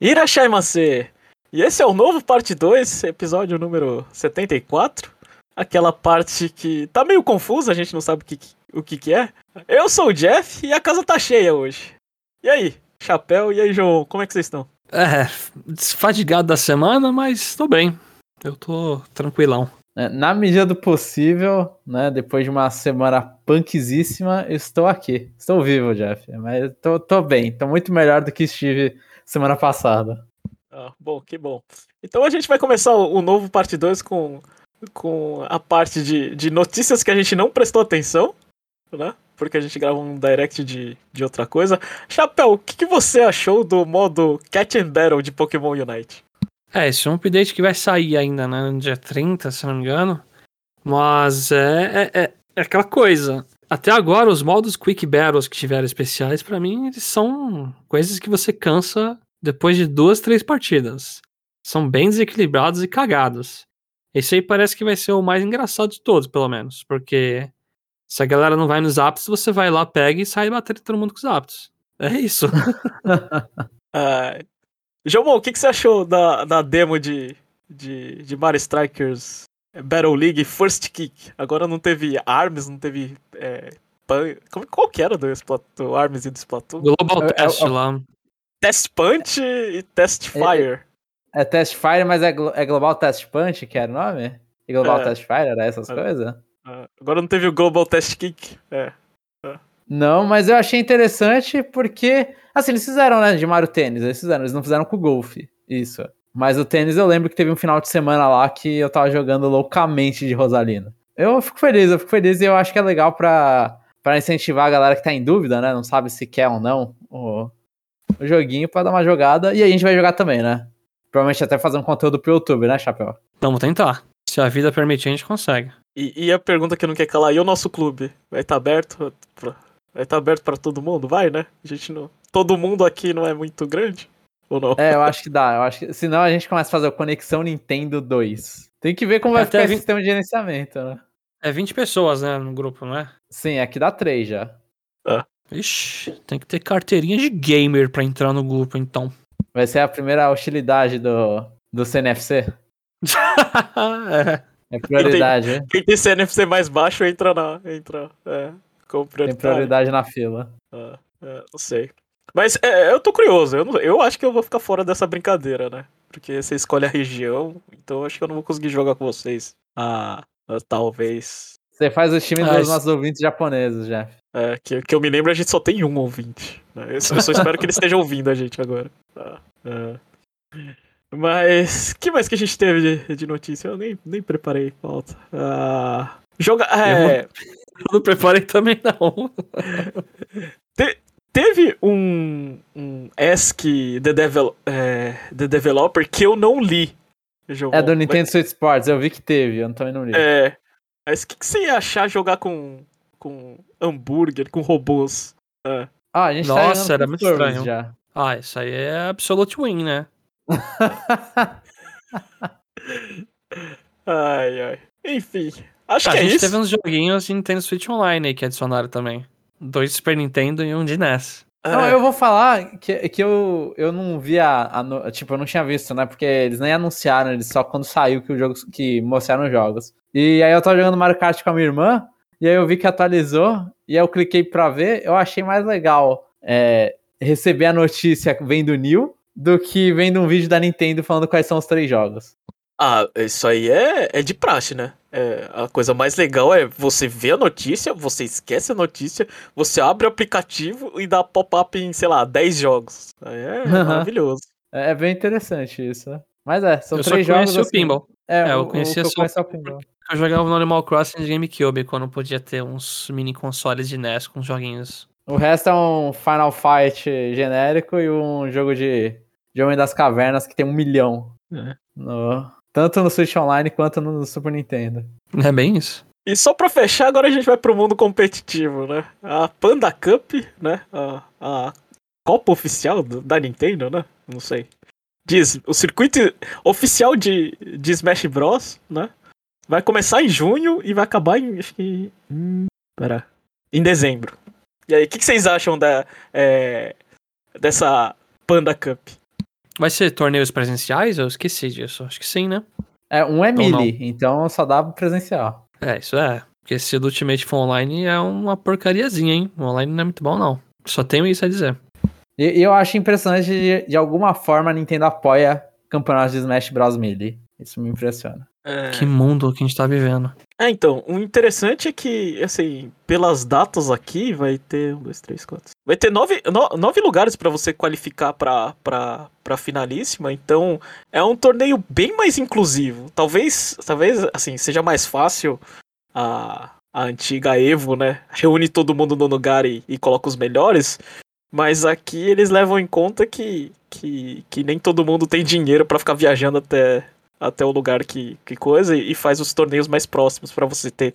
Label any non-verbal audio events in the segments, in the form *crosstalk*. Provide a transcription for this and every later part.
Irashai E esse é o novo parte 2, episódio número 74. Aquela parte que tá meio confusa, a gente não sabe o que, o que, que é. Eu sou o Jeff e a casa tá cheia hoje. E aí, Chapéu, e aí, João, como é que vocês estão? É, desfadigado da semana, mas tô bem. Eu tô tranquilão. É, na medida do possível, né? Depois de uma semana punkzíssima, estou aqui. Estou vivo, Jeff. Mas tô, tô bem, tô muito melhor do que estive semana passada. Ah, bom, que bom. Então a gente vai começar o, o novo parte 2 com, com a parte de, de notícias que a gente não prestou atenção, né? Porque a gente grava um direct de, de outra coisa. Chapéu, o que, que você achou do modo Catch and Battle de Pokémon Unite? É, esse é um update que vai sair ainda, né? No dia 30, se não me engano. Mas é, é, é, é aquela coisa. Até agora, os modos Quick Battles que tiveram especiais, para mim, eles são coisas que você cansa depois de duas, três partidas. São bem desequilibrados e cagados. Esse aí parece que vai ser o mais engraçado de todos, pelo menos. Porque se a galera não vai nos apps, você vai lá, pega e sai batendo todo mundo com os apps. É isso. *laughs* uh, João, o que, que você achou da, da demo de, de, de Mario Strikers Battle League First Kick. Agora não teve Arms, não teve. É, como, qual que era do, do Arms e do Splatoon? Global é, Test é, lá. Test Punch e Test Fire. É, é Test Fire, mas é, é Global Test Punch, que era o nome? E Global é. Test Fire, era essas coisas? Agora não teve o Global Test Kick. É. Não, mas eu achei interessante porque. Assim, eles fizeram, né? De Mario Tênis, eles fizeram, eles não fizeram com o golfe. Isso. Mas o tênis eu lembro que teve um final de semana lá que eu tava jogando loucamente de Rosalina. Eu fico feliz, eu fico feliz e eu acho que é legal pra, pra incentivar a galera que tá em dúvida, né? Não sabe se quer ou não o, o joguinho pra dar uma jogada. E a gente vai jogar também, né? Provavelmente até fazer um conteúdo pro YouTube, né, Chapéu? Vamos tentar. Se a vida permitir, a gente consegue. E, e a pergunta que não quer calar, e o nosso clube? Vai estar tá aberto? Pra, vai estar tá aberto para todo mundo? Vai, né? A gente não. Todo mundo aqui não é muito grande? Ou não? É, eu acho que dá. Eu acho que, senão a gente começa a fazer o Conexão Nintendo 2. Tem que ver como vai ficar 20... esse sistema de gerenciamento, né? É 20 pessoas, né, no grupo, não é? Sim, aqui dá 3 já. Ah. Ixi, tem que ter carteirinha de gamer pra entrar no grupo, então. Vai ser a primeira hostilidade do, do CNFC? *laughs* é. É prioridade, quem tem, quem tem CNFC mais baixo entra na. Entra, é, como Tem prioridade na fila. Ah, é, não sei. Mas é, eu tô curioso. Eu, eu acho que eu vou ficar fora dessa brincadeira, né? Porque você escolhe a região, então acho que eu não vou conseguir jogar com vocês. Ah talvez. Você faz o time ah, dos nossos ouvintes japoneses, Jeff. É, que, que eu me lembro, a gente só tem um ouvinte. Né? Eu, só espero que ele esteja ouvindo a gente agora. Tá. É. Mas, que mais que a gente teve de, de notícia? Eu nem, nem preparei pauta. Ah, joga. É... Eu, eu não preparei também, não. Te, Teve um, um Ask the, Devel é, the Developer que eu não li. é do Nintendo mas... Switch Sports, eu vi que teve, eu também não li. É. Mas o que, que, você ia achar jogar com, com hambúrguer, com robôs? É. Ah, a gente tá Nossa, tá era muito estranho. Já. Ah, isso aí é Absolute Win, né? *laughs* ai, ai. Enfim, acho ah, que é isso. A gente teve uns joguinhos de Nintendo Switch Online aí que adicionaram também. Dois Super Nintendo e um de NES. Não, é. eu vou falar que, que eu, eu não vi a, a, Tipo, eu não tinha visto, né? Porque eles nem anunciaram, eles só quando saiu que o jogo que mostraram os jogos. E aí eu tava jogando Mario Kart com a minha irmã, e aí eu vi que atualizou, e aí eu cliquei pra ver, eu achei mais legal é, receber a notícia vendo o New do que vendo um vídeo da Nintendo falando quais são os três jogos. Ah, isso aí é, é de praxe, né? É, a coisa mais legal é você ver a notícia, você esquece a notícia, você abre o aplicativo e dá pop-up em, sei lá, 10 jogos. Aí é uhum. maravilhoso. É, é, bem interessante isso, né? Mas é, são eu três jogos. Eu só assim, o Pinball. É, é, eu conhecia o, só. o Pinball. Eu jogava no Animal Crossing de GameCube, quando podia ter uns mini consoles de NES com joguinhos. O resto é um Final Fight genérico e um jogo de, de Homem das Cavernas que tem um milhão. É. No, tanto no Switch Online quanto no Super Nintendo. É bem isso. E só pra fechar, agora a gente vai pro mundo competitivo, né? A Panda Cup, né? A, a Copa Oficial da Nintendo, né? Não sei. Diz, o circuito oficial de, de Smash Bros, né? Vai começar em junho e vai acabar em. Acho que. Hum, pera. Em dezembro. E aí, o que, que, vocês acham da, é, dessa Panda Cup? Vai ser torneios presenciais? Eu esqueci disso. Acho que sim, né? É, um é não. melee, então só dá presencial. É, isso é. Porque se o do Ultimate for online é uma porcariazinha, hein? O online não é muito bom, não. Só tenho isso a dizer. E, e eu acho impressionante de, de alguma forma a Nintendo apoia campeonatos de Smash Bros. Melee. Isso me impressiona. É. Que mundo que a gente tá vivendo. É, então, o interessante é que, assim, pelas datas aqui, vai ter. Um, dois, três, quatro. Vai ter nove, no- nove lugares pra você qualificar pra, pra, pra finalíssima, então é um torneio bem mais inclusivo. Talvez, talvez assim, seja mais fácil a, a antiga Evo, né? Reúne todo mundo no lugar e, e coloca os melhores. Mas aqui eles levam em conta que, que, que nem todo mundo tem dinheiro pra ficar viajando até, até o lugar que, que coisa e faz os torneios mais próximos pra você ter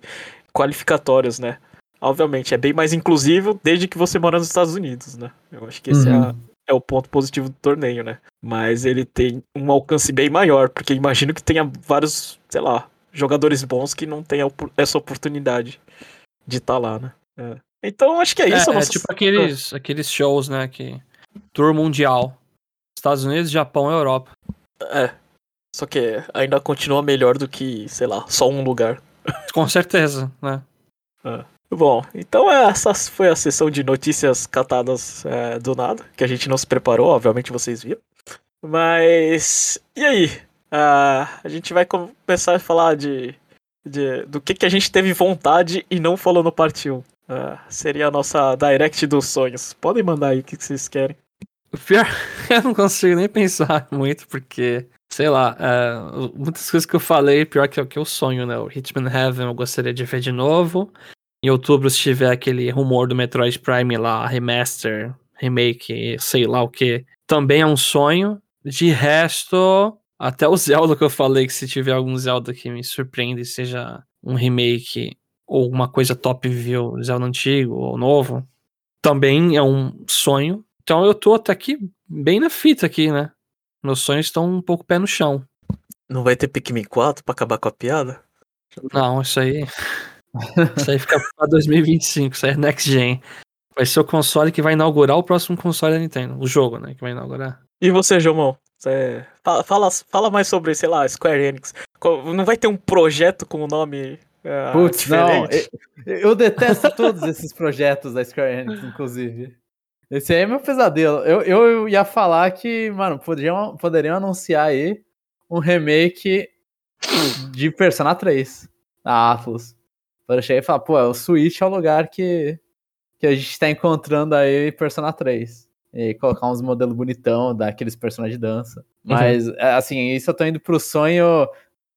qualificatórios, né? Obviamente, é bem mais inclusivo desde que você mora nos Estados Unidos, né? Eu acho que esse é, Uhum. a- é o ponto positivo do torneio, né? Mas ele tem um alcance bem maior, porque imagino que tenha vários, sei lá, jogadores bons que não tenham essa oportunidade de estar lá, né? É. Então, acho que é isso. é, é nossa- tipo aqueles, aqueles shows, né? Que. Tour mundial. Estados Unidos, Japão e Europa. É. Só que ainda continua melhor do que, sei lá, só um lugar. *laughs* Com certeza, né? Bom, então essa foi a sessão de notícias catadas é, do nada, que a gente não se preparou, obviamente vocês viram. Mas. E aí? Ah, a gente vai começar a falar de, de- do que, que a gente teve vontade e não falou no parte 1. Ah, seria a nossa direct dos sonhos. Podem mandar aí o que, que vocês querem. O pior, *laughs* eu não consigo nem pensar muito, porque, sei lá, é, muitas coisas que eu falei, pior que é o que eu sonho, né? O Hitman Heaven eu gostaria de ver de novo. Em outubro, se tiver aquele rumor do Metroid Prime lá, remaster, remake, sei lá o que, também é um sonho. De resto, até o Zelda que eu falei, que se tiver algum Zelda que me surpreenda seja um remake ou uma coisa top view, Zelda antigo ou novo, também é um sonho. Então eu tô até aqui bem na fita aqui, né? Meus sonhos estão um pouco pé no chão. Não vai ter Pikmin 4 pra acabar com a piada? Não, isso aí. isso aí fica pra 2025, isso aí é next gen. Vai ser o console que vai inaugurar o próximo console da Nintendo. O jogo, né? Que vai inaugurar. E você, Jomão? Você fala, fala, fala mais sobre, sei lá, Square Enix. Não vai ter um projeto com o nome ah, Putz, não. Eu, eu detesto todos esses projetos da Square Enix, inclusive. Esse aí é meu pesadelo. Eu, eu ia falar que, mano, poderiam, poderiam anunciar aí um remake de Persona 3 da Atlus. Para chegar e falar, pô, o Switch é o lugar que, que a gente tá encontrando aí Persona 3. E aí colocar uns modelos bonitão daqueles personagens de dança. Mas, é, assim, isso eu tô indo pro sonho,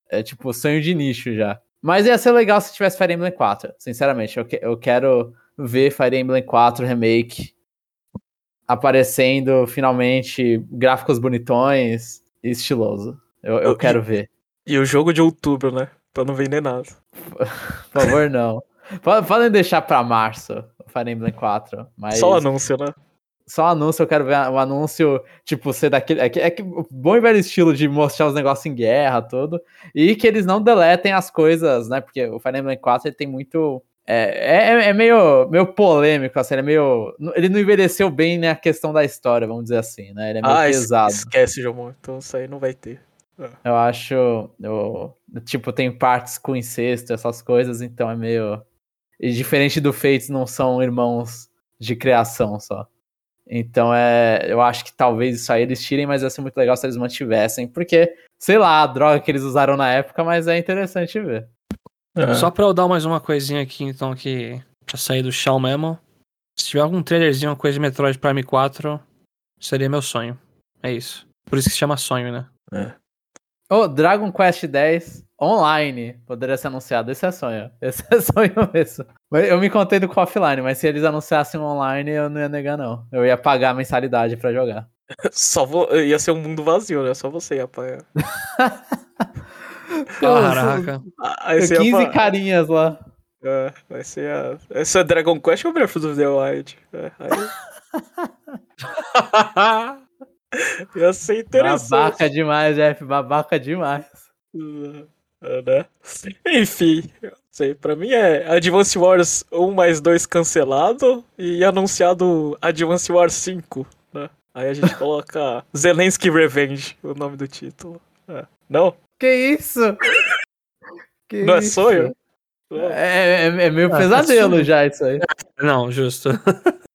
é tipo, sonho de nicho já. Mas ia ser legal se tivesse Fire Emblem 4, sinceramente. Eu, que- eu quero ver Fire Emblem 4 Remake aparecendo finalmente, gráficos bonitões e estiloso. Eu, eu quero ver. E o jogo de outubro, né? Pra não vender nada. *laughs* Por favor, não. Po- Podem deixar pra março o Fire Emblem 4. Mas Só o anúncio, né? só anúncio, eu quero ver o anúncio, tipo, ser daquele. É que, é que o bom e velho estilo de mostrar os negócios em guerra, tudo. E que eles não deletem as coisas, né? Porque o Fire Emblem 4 ele tem muito. É, é, é meio, meio polêmico, assim, ele é meio. Ele não envelheceu bem na questão da história, vamos dizer assim, né? Ele é meio Ah, es- pesado. esquece, Jomon. Então isso aí não vai ter. Eu acho. Eu, tipo, tem partes com incesto, essas coisas, então é meio. E diferente do Fates, não são irmãos de criação só. Então é. Eu acho que talvez isso aí eles tirem, mas ia ser muito legal se eles mantivessem. Porque, sei lá, a droga que eles usaram na época, mas é interessante ver. Só pra eu dar mais uma coisinha aqui, então, que pra sair do chão mesmo. Se tiver algum trailerzinho, uma coisa de Metroid Prime 4, seria meu sonho. É isso. Por isso que se chama sonho, né? Ô, Dragon Quest X online poderia ser anunciado. Esse é sonho. Esse é *laughs* sonho mesmo. Eu me contei do offline, mas se eles anunciassem online, eu não ia negar, não. Eu ia pagar a mensalidade pra jogar. *laughs* Só vou... Ia ser um mundo vazio, né? Só você ia apanhar. *laughs* Caraca. Ah, Tem ia 15 fa- carinhas lá. É, vai ser a... Esse é Dragon Quest ou Breath of the Wild? É, aí... *laughs* ia ser interessante. Babaca demais, Jeff. Babaca demais. É, né? Enfim, sei, pra mim é Advance Wars 1 mais 2 cancelado e anunciado Advance Wars 5, né? Aí a gente *laughs* coloca Zelensky Revenge, o nome do título. É. Não? Que isso? *laughs* Que Não é isso? sonho? É, é, é meio Ah, pesadelo sonho. já isso aí. Não, justo. *laughs*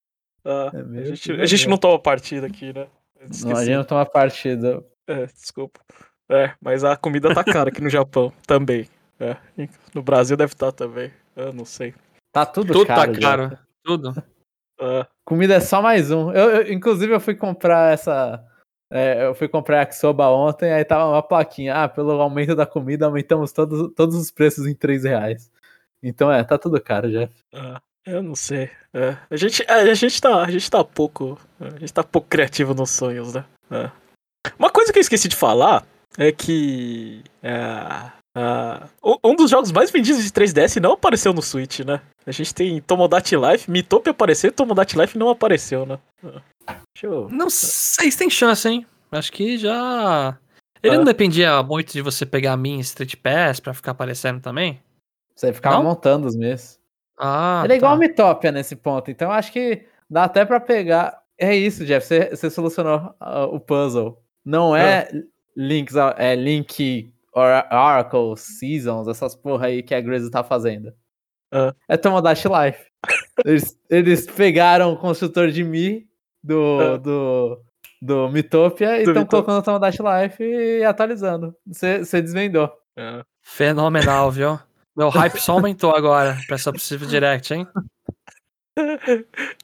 Ah, É a, gente, a pesadelo. gente não toma partida aqui, né? Não, a gente não toma partida. É, desculpa. É, mas a comida tá cara aqui no Japão *laughs* também. É, no Brasil deve estar também. Eu não sei. Tá tudo, Tudo caro. tá já. caro. Tudo. Ah, Comida é só mais um. Eu, eu- inclusive, eu fui comprar essa. É, eu fui comprar yakisoba ontem, aí tava uma plaquinha. Ah, pelo aumento da comida, aumentamos todos, todos os preços em 3 reais. Então é, tá tudo caro já. ah, eu não sei. É, a, gente, é, a, gente tá, a gente tá pouco. A gente tá pouco criativo nos sonhos, né? É. Uma coisa que eu esqueci de falar é que. é, um- dos jogos mais vendidos de 3DS não apareceu no Switch, né? A gente tem Tomodachi Life, Mitope apareceu, Tomodachi Life não apareceu, né? Eu. Não sei se tem chance, hein? Acho que já. Ele Ah. não dependia muito de você pegar a minha Street Pass pra ficar aparecendo também? Você ficava Não? montando os meses. Ah, Ele é igual tá. a Mitopia nesse ponto, então acho que dá até pra pegar. É isso, Jeff, você, você solucionou ah, o puzzle. Não é links, ao- é Link or- Oracle, Seasons, essas porra aí que a Grizzly tá fazendo. Ah. É Tomodachi Life. Eles, eles pegaram o construtor de Mi do, Ah. do, do Mitopia e Do estão colocando o Tomodachi Life e atualizando. Você desvendou. É. Fenomenal, viu? Meu hype só *laughs* aumentou agora pra essa possível direct, hein?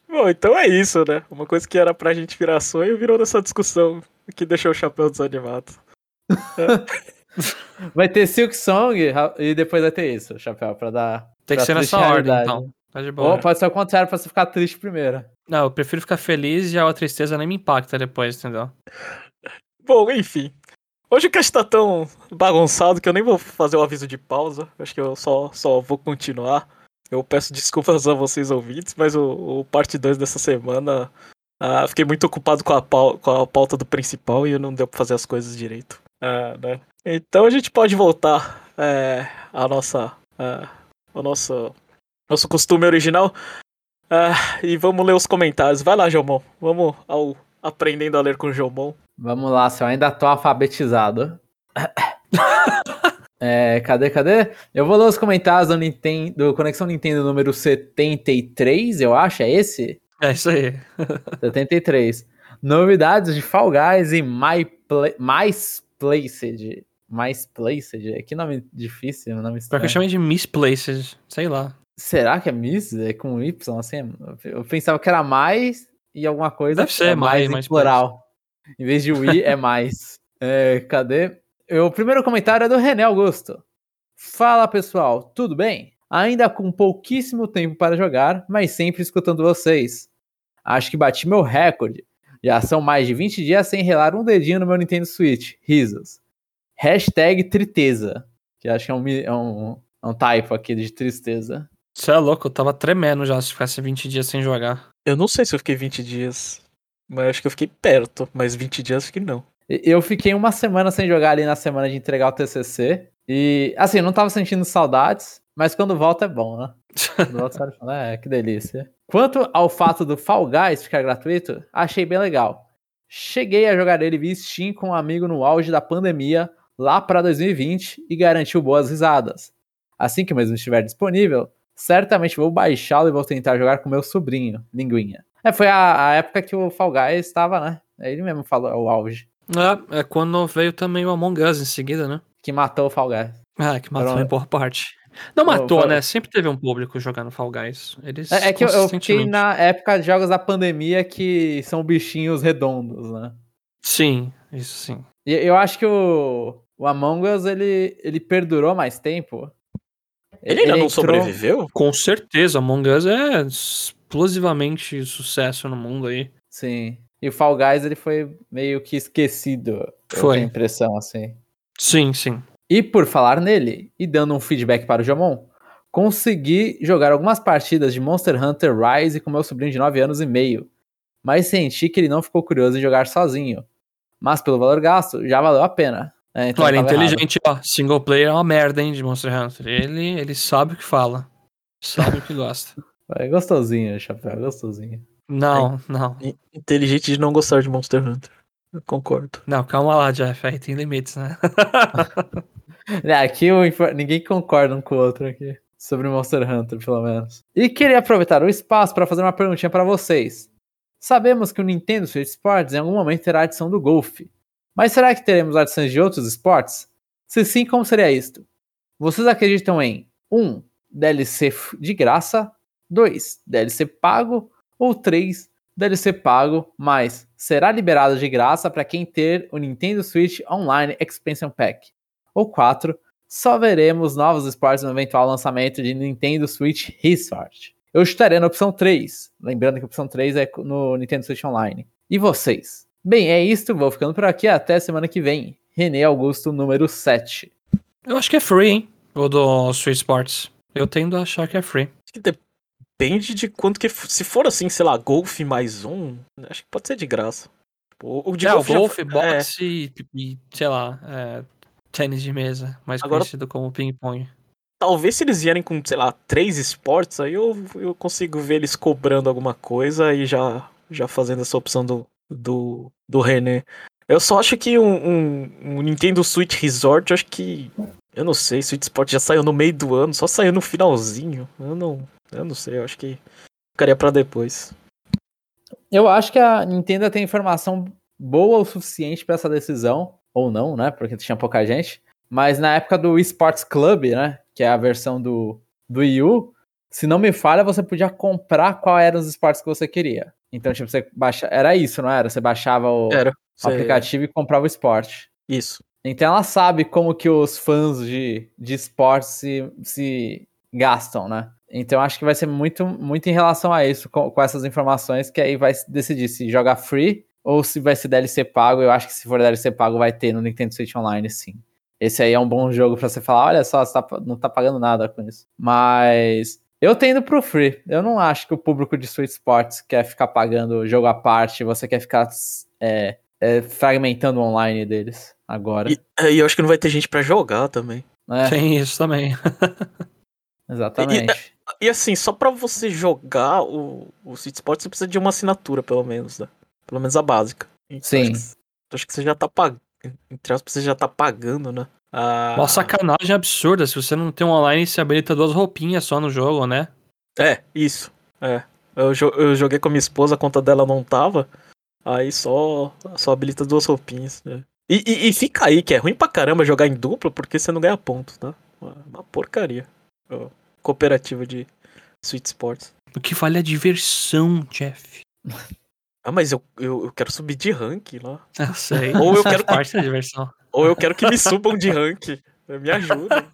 Bom, então é isso, né? Uma coisa que era pra gente virar sonho virou nessa discussão que deixou o chapéu desanimado. *laughs* Vai ter Silk Song e depois vai ter isso, Chapéu, pra dar. Tem que pra ser nessa ordem, então. Tá de boa. Ou pode ser o contrário pra você ficar triste primeiro. Não, eu prefiro ficar feliz e a tristeza nem me impacta depois, entendeu? Bom, enfim. Hoje o cast tá tão bagunçado que eu nem vou fazer o aviso de pausa. Acho que eu só, só vou continuar. Eu peço desculpas a vocês ouvintes, mas o, o parte 2 dessa semana. ah, fiquei muito ocupado com a, pau- com a pauta do principal e não deu pra fazer as coisas direito. Ah, né? Então a gente pode voltar é, à nossa. ah, ao nosso, nosso costume original. Ah, e vamos ler os comentários. Vai lá, Jomon. Vamos ao aprendendo a ler com o Jomon. Vamos lá, se eu ainda tô alfabetizado. *laughs* É, cadê, cadê? Eu vou ler os comentários do, Nintendo, do Conexão Nintendo número 73, eu acho, é esse? É isso aí. *laughs* 73. Novidades de Fall Guys e My Pla Mais Placed. Mais Placed? Que nome difícil, nome Pior que estranho. eu chamei de Misplaced, sei lá. Será que é Miss? É com Y, assim? Eu pensava que era mais e alguma coisa. Deve ser é mais, em mais plural. Em vez de o I, é mais. *laughs* É, cadê? O primeiro comentário é do René Augusto. Fala pessoal, tudo bem? Ainda com pouquíssimo tempo para jogar, mas sempre escutando vocês. Acho que bati meu recorde. Já são mais de 20 dias sem relar um dedinho no meu Nintendo Switch. Risos. Hashtag triteza. Que acho que é um, é um, é um typo aqui de tristeza. Você é louco, eu tava tremendo já se ficasse 20 dias sem jogar. Eu não sei se eu fiquei 20 dias. Mas acho que eu fiquei perto. Mas 20 dias acho que não. E- Eu fiquei uma semana sem jogar ali na semana de entregar o TCC. E, assim, eu não tava sentindo saudades, mas quando volta é bom, né? Quando volta, fala, é, que delícia. Quanto ao fato do Fall Guys ficar gratuito, achei bem legal. Cheguei a jogar ele via Steam com um amigo no auge da pandemia, lá para 2020, e garantiu boas risadas. Assim que o mesmo estiver disponível, certamente vou baixá-lo e vou tentar jogar com meu sobrinho, Linguinha. É, foi a, a época que o Fall Guys estava, né? Ele mesmo falou, é o auge. É, é quando veio também o Among Us em seguida, né? que matou o Fall Guys. Ah, que matou em boa parte. Não matou, né? Sempre teve um público jogando Fall Guys. Eles É, é que eu, eu fiquei na época de jogos da pandemia que são bichinhos redondos, né? Sim, isso sim. E eu acho que o, o Among Us, ele, ele perdurou mais tempo. Ele ainda não entrou- sobreviveu? Com certeza, Among Us é explosivamente sucesso no mundo aí. Sim. E o Fall Guys, ele foi meio que esquecido. Eu Foi. a impressão, assim. Sim, sim. E por falar nele, e dando um feedback para o Jamon, consegui jogar algumas partidas de Monster Hunter Rise com meu sobrinho de 9 anos e meio, mas senti que ele não ficou curioso em jogar sozinho. Mas pelo valor gasto, já valeu a pena. É, então Olha, tava errado. inteligente, ó. Single player é uma merda, hein, de Monster Hunter. Ele, ele sabe o que fala. Sabe o que gosta. *laughs* É gostosinho, chapéu, é gostosinho. Não, não. In- Inteligente de não gostar de Monster Hunter. Eu concordo. Não, calma lá, Jeff. Aí tem limites, né? *laughs* É, Aqui ninguém concorda um com o outro aqui. Sobre Monster Hunter, pelo menos. E queria aproveitar o espaço para fazer uma perguntinha para vocês. Sabemos que o Nintendo Switch Sports em algum momento terá a adição do golfe. Mas será que teremos adições de outros esportes? Se sim, como seria isto? Vocês acreditam em 1. Um, DLC de graça 2. DLC pago ou 3. DLC pago, mas será liberado de graça para quem ter o Nintendo Switch Online Expansion Pack. Ou 4. Só veremos novos esportes no eventual lançamento de Nintendo Switch Resort. Eu estaria na opção 3. Lembrando que a opção 3 é no Nintendo Switch Online. E vocês? Bem, é isto. Vou ficando por aqui. Até semana que vem. René Augusto, número 7. Eu acho que é free, hein? O do Street Sports. Eu tendo a achar que é free. Acho que depende de quanto que. Se for assim, sei lá, golfe mais um, acho que pode ser de graça. Tipo, O, o de é, golfe já- é, boxe e, e, sei lá, é, tênis de mesa, mais Agora- conhecido como ping-pong. talvez se eles vierem com, sei lá, três esportes, aí eu, eu consigo ver eles cobrando alguma coisa e já, já fazendo essa opção do, do, do René. Eu só acho que um, um, um Nintendo Switch Resort, eu acho que. Eu não sei, Switch Sport já saiu no meio do ano, só saiu no finalzinho. Eu não. Eu não sei, eu acho que ficaria pra depois. Eu acho que a Nintendo tem informação boa o suficiente para essa decisão, ou não, né? Porque tinha pouca gente. Mas na época do Esports Club, né? Que é a versão do, do Wii U, se não me falha, você podia comprar qual eram os esportes que você queria. Então, tipo, você baixa... era isso, não era? Você baixava o, Era. o Cê- aplicativo e comprava o esporte. Isso. Então ela sabe como que os fãs de, de esportes se, se gastam, né? Então acho que vai ser muito, muito em relação a isso, com, com essas informações, que aí vai decidir se joga free ou se vai ser DLC pago. Eu acho que se for DLC pago vai ter no Nintendo Switch Online, sim. Esse aí é um bom jogo pra você falar, olha só, você tá, não tá pagando nada com isso. Mas eu tendo pro free. Eu não acho que o público de Switch Sports quer ficar pagando jogo à parte, você quer ficar é, é, fragmentando o online deles agora. E, é, e eu acho que não vai ter gente pra jogar também. né? Tem isso também. *laughs* Exatamente. E assim, só pra você jogar o, o Switch Sport, você precisa de uma assinatura, pelo menos, né? Pelo menos a básica. Então, Sim. Acho que, acho que você já tá pagando. Entre aspas, você já tá pagando, né? Ah, Uma sacanagem absurda. Se você não tem um online, você habilita duas roupinhas só no jogo, né? É, isso. É. Eu, jo- eu joguei com a minha esposa, a conta dela não tava. Aí só, só habilita duas roupinhas. né? E, e, e fica aí, que é ruim pra caramba jogar em dupla, porque você não ganha pontos, tá? Uma porcaria. Cooperativa de Switch Sports. O que vale é a diversão, Jeff. Ah, mas eu, eu, eu quero subir de rank lá. *laughs* Eu sei. Ou eu quero- parte da diversão. Ou eu quero que me subam de rank. Me ajuda.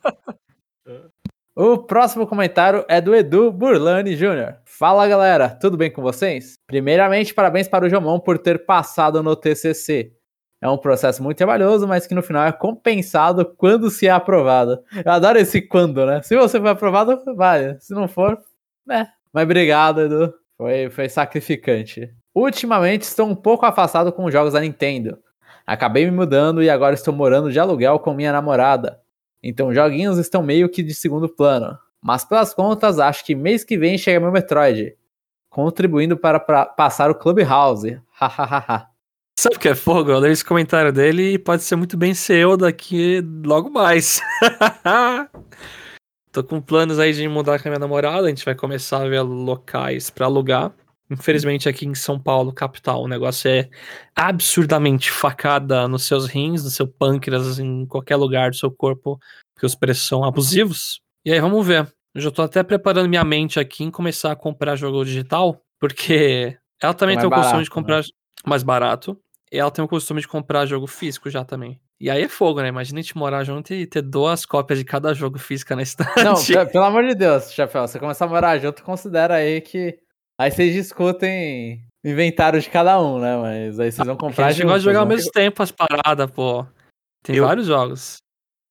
O próximo comentário é do Edu Burlani Jr. Fala galera, tudo bem com vocês? Primeiramente, parabéns para o Jomon por ter passado no TCC. É um processo muito trabalhoso, mas que no final é compensado quando se é aprovado. Eu adoro esse quando, né? Se você foi aprovado, vai. Se não for, né? Mas obrigado, Edu. Foi, foi sacrificante. Ultimamente estou um pouco afastado com os jogos da Nintendo. Acabei me mudando e agora estou morando de aluguel com minha namorada. Então joguinhos estão meio que de segundo plano. Mas pelas contas, acho que mês que vem chega meu Metroid. Contribuindo para, passar o Clubhouse. *laughs* Hahaha. Sabe o que é fogo? Eu leio esse comentário dele e pode ser muito bem ser eu daqui logo mais. *laughs* Tô com planos aí de mudar com a minha namorada. A gente vai começar a ver locais pra alugar. Infelizmente, aqui em São Paulo, capital, o negócio é absurdamente facada nos seus rins, no seu pâncreas, em qualquer lugar do seu corpo, porque os preços são abusivos. E aí, vamos ver. Eu já tô até preparando minha mente aqui em começar a comprar jogo digital, porque ela também tem o mais costume de barato, comprar mais barato. E ela tem o costume de comprar jogo físico já também. E aí é fogo, né? Imagina a gente morar junto e ter duas cópias de cada jogo físico na *laughs* estante. Não, pe- pelo amor de Deus, Chapéu, você começar a morar junto, considera aí que. Aí vocês discutem o inventário de cada um, né? Mas aí vocês vão comprar a gente gosta de jogar ao né? mesmo tempo as paradas, pô. Tem Eu- vários jogos.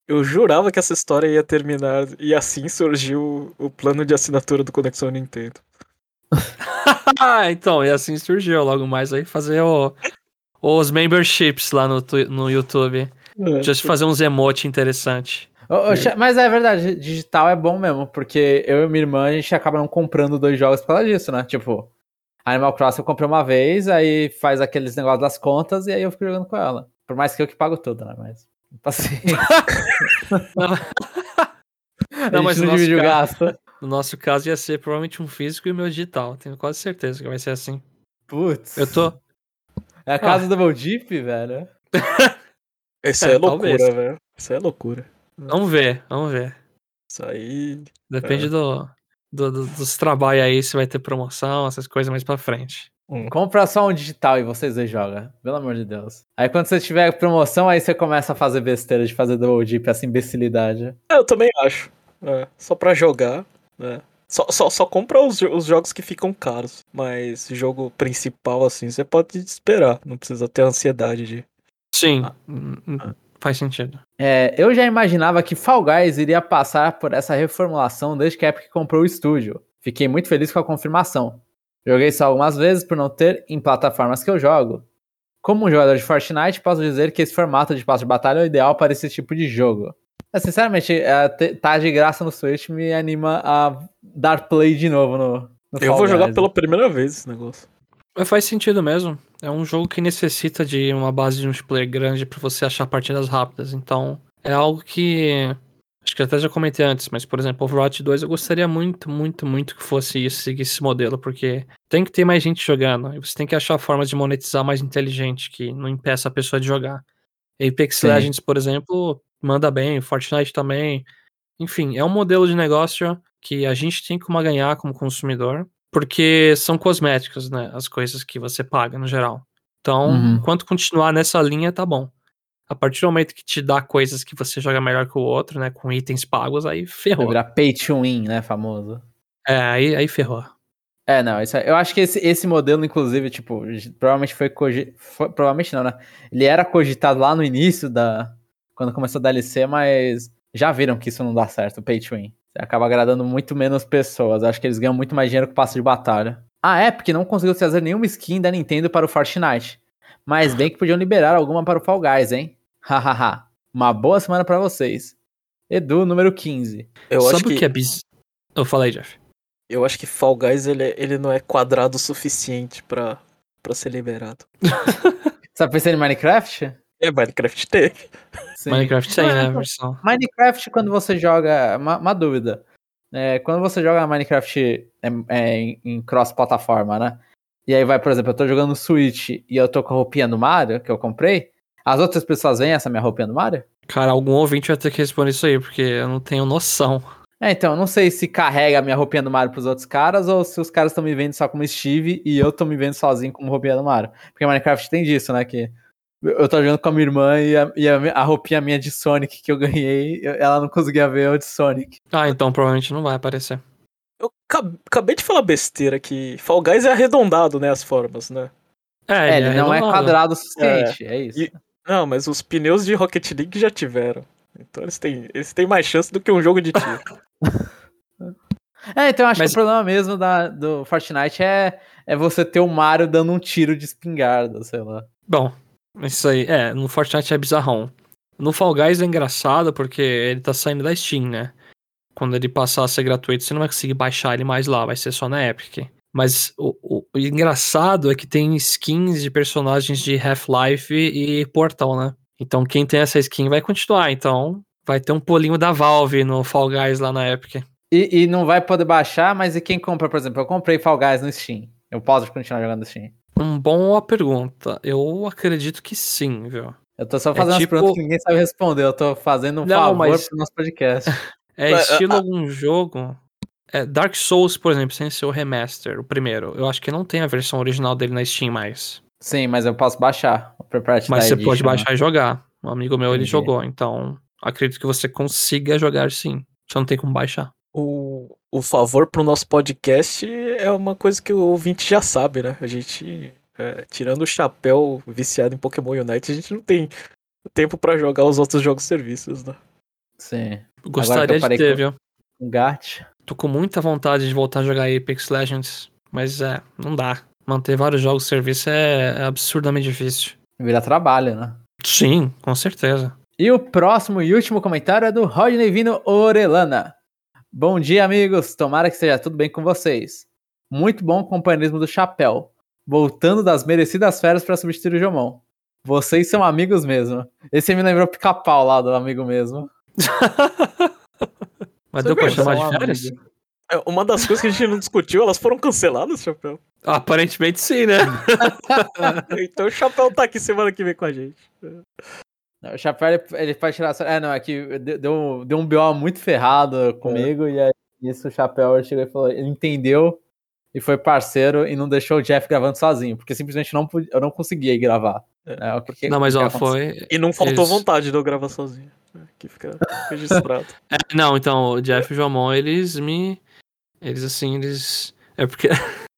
Eu jurava que essa história ia terminar e assim surgiu o plano de assinatura do Conexão Nintendo. Ah, *laughs* então, e assim surgiu logo mais aí fazer o- os memberships lá no, no YouTube. Just fazer uns emote interessante. Cha- Mas é verdade, digital é bom mesmo, porque eu e minha irmã, a gente acaba não comprando dois jogos por causa disso, né? Tipo, Animal Crossing eu comprei uma vez, aí faz aqueles negócios das contas e aí eu fico jogando com ela. Por mais que eu que pago tudo, né? Mas. *laughs* Paciência. Não, a mas gente no não nosso divide o gasto. No nosso caso ia ser provavelmente um físico e o meu digital. Tenho quase certeza que vai ser assim. Putz. Eu tô. É a casa do Double Deep, velho. Isso É, *laughs* é, loucura, talvez. velho. Isso é loucura. Vamos ver, vamos ver. Isso aí. Depende É. do, do- do- dos trabalhos aí, se vai ter promoção, essas coisas mais pra frente. Compra só um digital e vocês dois jogam. Pelo amor de Deus. Aí quando você tiver promoção, aí você começa a fazer besteira de fazer Double Deep, essa imbecilidade. É, eu também acho. É, só pra jogar. né? Só, só, só compra os, os jogos que ficam caros. Mas jogo principal, assim, você pode esperar. Não precisa ter ansiedade de. Sim, Ah. Faz sentido. É, eu já imaginava que Fall Guys iria passar por essa reformulação desde que a Epic comprou o estúdio. Fiquei muito feliz com a confirmação. Joguei só algumas vezes por não ter em plataformas que eu jogo. Como um jogador de Fortnite, posso dizer que esse formato de passo de batalha é o ideal para esse tipo de jogo. É, sinceramente, é, tá de graça no Switch me anima a dar play de novo no, no Eu Fall vou jogar pela primeira vez esse negócio. Mas faz sentido mesmo. É um jogo que necessita de uma base de multiplayer grande pra você achar partidas rápidas. Então, é algo que. Acho que até já comentei antes, mas, por exemplo, Overwatch 2 eu gostaria muito, muito, muito que fosse isso, seguir esse modelo, porque tem que ter mais gente jogando. E você tem que achar formas de monetizar mais inteligente, que não impeça a pessoa de jogar. Apex Sim. Legends, por exemplo, manda bem, Fortnite também. Enfim, é um modelo de negócio que a gente tem como ganhar como consumidor, porque são cosméticos, né? As coisas que você paga no geral. Então, Uhum. enquanto continuar nessa linha, tá bom. A partir do momento que te dá coisas que você joga melhor que o outro, né? Com itens pagos, aí Vai ferrou. virar pay to win, né, famoso. É, aí, aí ferrou. É, não, isso, é- eu acho que esse, esse modelo, inclusive, tipo, provavelmente foi, cogi- foi- provavelmente não, né? Ele era cogitado lá no início da, quando começou a DLC, mas já viram que isso não dá certo, o pay to win. Você acaba agradando muito menos pessoas, acho que eles ganham muito mais dinheiro com o passe de batalha. A Epic não conseguiu trazer nenhuma skin da Nintendo para o Fortnite, mas bem que podiam liberar alguma para o Fall Guys, hein? *laughs* Hahaha, uma boa semana pra vocês. Edu, número 15. Eu Sabe acho o que, que é biz... Eu falei, Jeff. eu acho que Fall Guys ele, é- ele não é quadrado o suficiente pra, pra ser liberado. *laughs* Você tá pensando em Minecraft? É, Minecraft tem. Sim. Minecraft tem, né? versão. Minecraft, quando você joga. Uma, uma dúvida. É, quando você joga Minecraft é, é, em, em cross-plataforma, né? E aí vai, por exemplo, eu tô jogando Switch e eu tô com a roupinha do Mario, que eu comprei. As outras pessoas veem essa minha roupinha do Mario? Cara, algum ouvinte vai ter que responder isso aí, porque eu não tenho noção. É, então, eu não sei se carrega a minha roupinha do Mario pros outros caras ou se os caras estão me vendo só como Steve e eu tô me vendo sozinho como roupinha do Mario. Porque Minecraft tem disso, né? Que eu tô jogando com a minha irmã e a, e a, a roupinha minha de Sonic que eu ganhei, eu- ela não conseguia ver eu de Sonic. Ah, então provavelmente não vai aparecer. Eu ca- acabei de falar besteira que Fall Guys é arredondado, né? As formas, né? É, ele não é quadrado o suficiente, é, isso. E- Não, mas os pneus de Rocket League já tiveram. Então eles têm, eles têm mais chance do que um jogo de tiro. *laughs* É, então eu acho Mas- que o problema mesmo da, do Fortnite é, é você ter o Mario dando um tiro de espingarda, sei lá. Bom, isso aí, é, no Fortnite é bizarrão. No Fall Guys é engraçado porque ele tá saindo da Steam, né? Quando ele passar a ser gratuito, você não vai conseguir baixar ele mais lá, vai ser só na Epic. Mas o, o- o engraçado é que tem skins de personagens de Half-Life e Portal, né? Então quem tem essa skin vai continuar, então vai ter um pulinho da Valve no Fall Guys lá na Epic. E, e não vai poder baixar, mas e quem compra, por exemplo, eu comprei Fall Guys no Steam. Eu posso continuar jogando no Steam. Um boa pergunta. Eu acredito que sim, viu? Eu tô só É fazendo tipo- as perguntas que ninguém sabe responder. Eu tô fazendo um Não, favor mas- pro nosso podcast. *laughs* É estilo a- algum jogo. É, Dark Souls, por exemplo, sem ser o remaster, o primeiro. Eu acho que não tem a versão original dele na Steam mais. Sim, mas eu posso baixar o Preparate Mas da você Edition, pode né? baixar e jogar. Um amigo meu, ele Entendi. jogou. Então, acredito que você consiga jogar sim. Só não tem como baixar. O, o favor pro nosso podcast é uma coisa que o ouvinte já sabe, né? A gente, é, tirando o chapéu viciado em Pokémon Unite, a gente não tem tempo pra jogar os outros jogos serviços, né? Sim. Gostaria de ter, com- viu? Um gato. Tô com muita vontade de voltar a jogar Apex Legends. Mas é, não dá. Manter vários jogos de serviço é é absurdamente difícil. Vira trabalho, né? Sim, com certeza. E o próximo e último comentário é do Rodney Vino Orelana. Bom dia, amigos. Tomara que esteja tudo bem com vocês. Muito bom o companheirismo do Chapéu. Voltando das merecidas férias para substituir o Jomon. Vocês são amigos mesmo. Esse me lembrou pica-pau lá do amigo mesmo. *laughs* Mas deu pra chamar de férias? amigos. É, Uma das coisas que a gente não discutiu, elas foram canceladas, Chapéu. Aparentemente sim, né? *laughs* Então o Chapéu tá aqui semana que vem com a gente. Não, O Chapéu, ele, ele pode tirar... É, não, é que deu- deu, um BO muito ferrado comigo, e aí isso o Chapéu chegou e falou, ele entendeu e foi parceiro e não deixou o Jeff gravando sozinho, porque simplesmente não, eu não conseguia ir gravar. É, o que- que- Não, mas que ó, foi. E não faltou Eles- vontade de eu gravar sozinho. Aqui fica registrado. *laughs* É, não, então, o Jeff e o Jomon, eles me. Eles assim, eles. É porque. *laughs*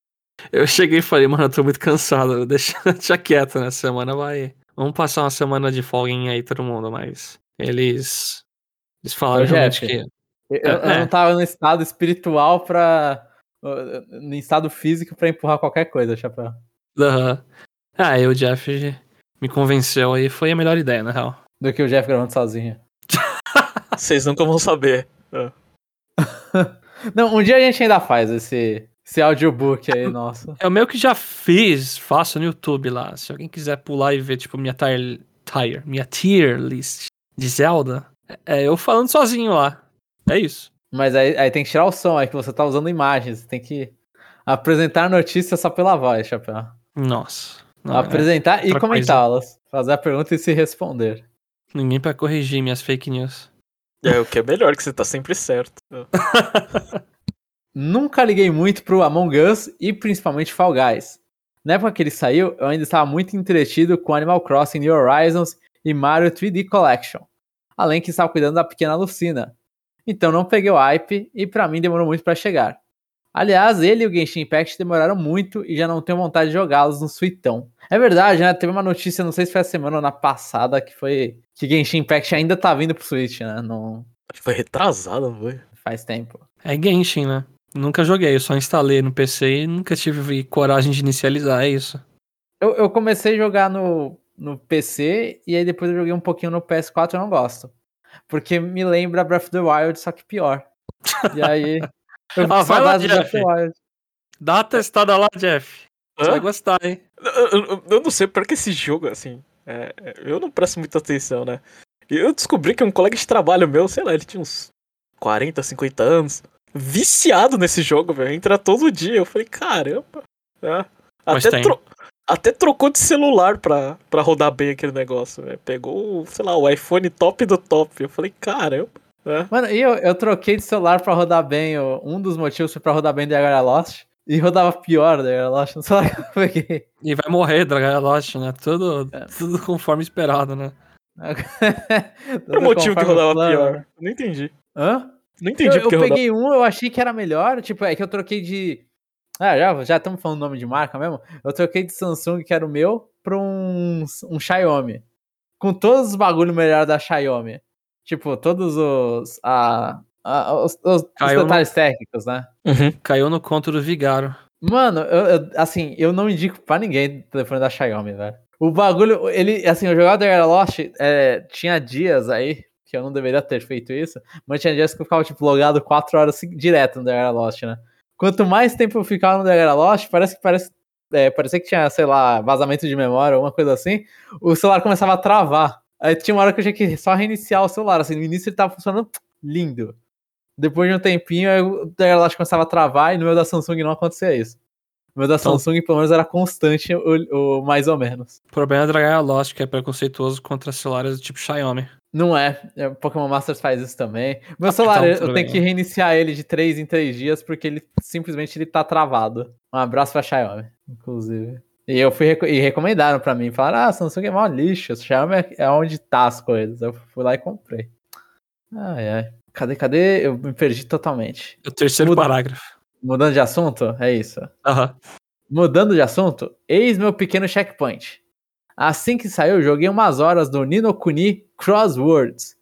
eu cheguei e falei, mano, eu tô muito cansado. *laughs* Deixa, deixa quieto, né? Semana vai. Vamos passar uma semana de folguinha aí, todo mundo, mas. Eles. Eles falaram realmente que. Eu, eu É. não tava no estado espiritual pra. No estado físico pra empurrar qualquer coisa, Chapéu. Aham. Ah, aí o Jeff me convenceu aí, foi a melhor ideia, na real. Do que o Jeff gravando sozinho. Vocês nunca vão saber. *laughs* Não, um dia a gente ainda faz esse, esse audiobook aí, nossa. Eu meio que já fiz, faço no YouTube lá. Se alguém quiser pular e ver, tipo, minha tier, tier, minha tier list de Zelda, é eu falando sozinho lá. É isso. Mas aí, aí tem que tirar o som, aí que você tá usando imagens. Tem que apresentar notícias só pela voz, Chapéu. Nossa. Não, é, apresentar e outra coisa. comentá-las. Fazer a pergunta e se responder. ninguém pra corrigir minhas fake news. É o que é melhor, que você tá sempre certo. *laughs* Nunca liguei muito pro Among Us e principalmente Fall Guys. Na época que ele saiu, eu ainda estava muito entretido com Animal Crossing New Horizons e Mario 3D Collection. Além que estava cuidando da pequena Lucina. Então não peguei o hype e pra mim demorou muito pra chegar. Aliás, ele e o Genshin Impact demoraram muito e já não tenho vontade de jogá-los no Suitão. É verdade, né? Teve uma notícia, não sei se foi a semana ou na passada, que foi que Genshin Impact ainda tá vindo pro Switch, né? Não Acho que foi retrasado, não foi? faz tempo. É Genshin, né? Nunca joguei, eu só instalei no PC e nunca tive coragem de inicializar, é isso. Eu, eu comecei a jogar no, no PC e aí depois eu joguei um pouquinho no PS4 e eu não gosto. Porque me lembra Breath of the Wild, só que pior. E aí. *laughs* Eu Ah, vai lá, saudades do Breath of the Jeff. Wild. Dá a testada lá, Jeff. Você Hã? vai gostar, hein? Eu, eu- eu não sei, porque esse jogo, assim, é, é, eu não presto muita atenção, né? E eu descobri que um colega de trabalho meu, sei lá, ele tinha uns 40, 50 anos, viciado nesse jogo, velho. Entra todo dia. Eu falei, caramba. É. Até, tro- até trocou de celular pra, pra rodar bem aquele negócio, velho. Pegou, sei lá, o iPhone top do top. Eu falei, caramba. É. Mano, e eu, eu troquei de celular pra rodar bem. o- Um dos motivos foi pra rodar bem Diagonal Lost. E rodava pior Diagonal Lost. *laughs* Não sei lá que eu peguei. E vai morrer, Dragon Lost, né? Tudo, É. tudo conforme esperado, né? *laughs* Qual o motivo que rodava pior? Não entendi. Hã? Não Eu, entendi eu porque rodava. peguei um, eu achei que era melhor. Tipo, é que eu troquei de. Ah, já já estamos falando nome de marca mesmo. Eu troquei de Samsung, que era o meu, pra um, um Xiaomi. Com todos os bagulho melhor da Xiaomi. Tipo, todos os. A, a- os, os- os Caiu no- detalhes técnicos, né? Uhum. Caiu no conto do Vigaro. Mano, eu, eu- assim, eu não indico pra ninguém o telefone da Xiaomi, velho. O bagulho, ele, assim, eu jogava The Lost, é, tinha dias aí, que eu não deveria ter feito isso, mas tinha dias que eu ficava, tipo, logado 4 horas direto no The Lost, né? Quanto mais tempo eu ficava no The Lost, parece que parece, é, parecia que tinha, sei lá, vazamento de memória, alguma coisa assim, o celular começava a travar. Aí tinha uma hora que eu tinha que só reiniciar o celular, assim, no início ele tava funcionando lindo. Depois de um tempinho, aí o The Lost começava a travar e no meu da Samsung não acontecia isso. O meu da Então- Samsung, pelo menos, era constante, o, mais ou menos. O problema é Dragon Lost, que é preconceituoso contra celulares do tipo Xiaomi. Não é. é, o Pokémon Masters faz isso também. Meu celular, então, eu tenho bem. que reiniciar ele de 3 em 3 dias, porque ele simplesmente ele tá travado. Um abraço pra Xiaomi, inclusive. E eu fui e recomendaram pra mim, falaram: ah, Samsung é mó lixo, Xiaomi é- é onde tá as coisas. Eu fui lá e comprei. Ai, ai. Cadê, cadê? Eu me perdi totalmente. É o terceiro Muda. parágrafo. Mudando de assunto? É isso. Aham. Mudando de assunto, eis meu pequeno checkpoint. Assim que saiu, joguei umas horas do Nino Kuni Crosswords.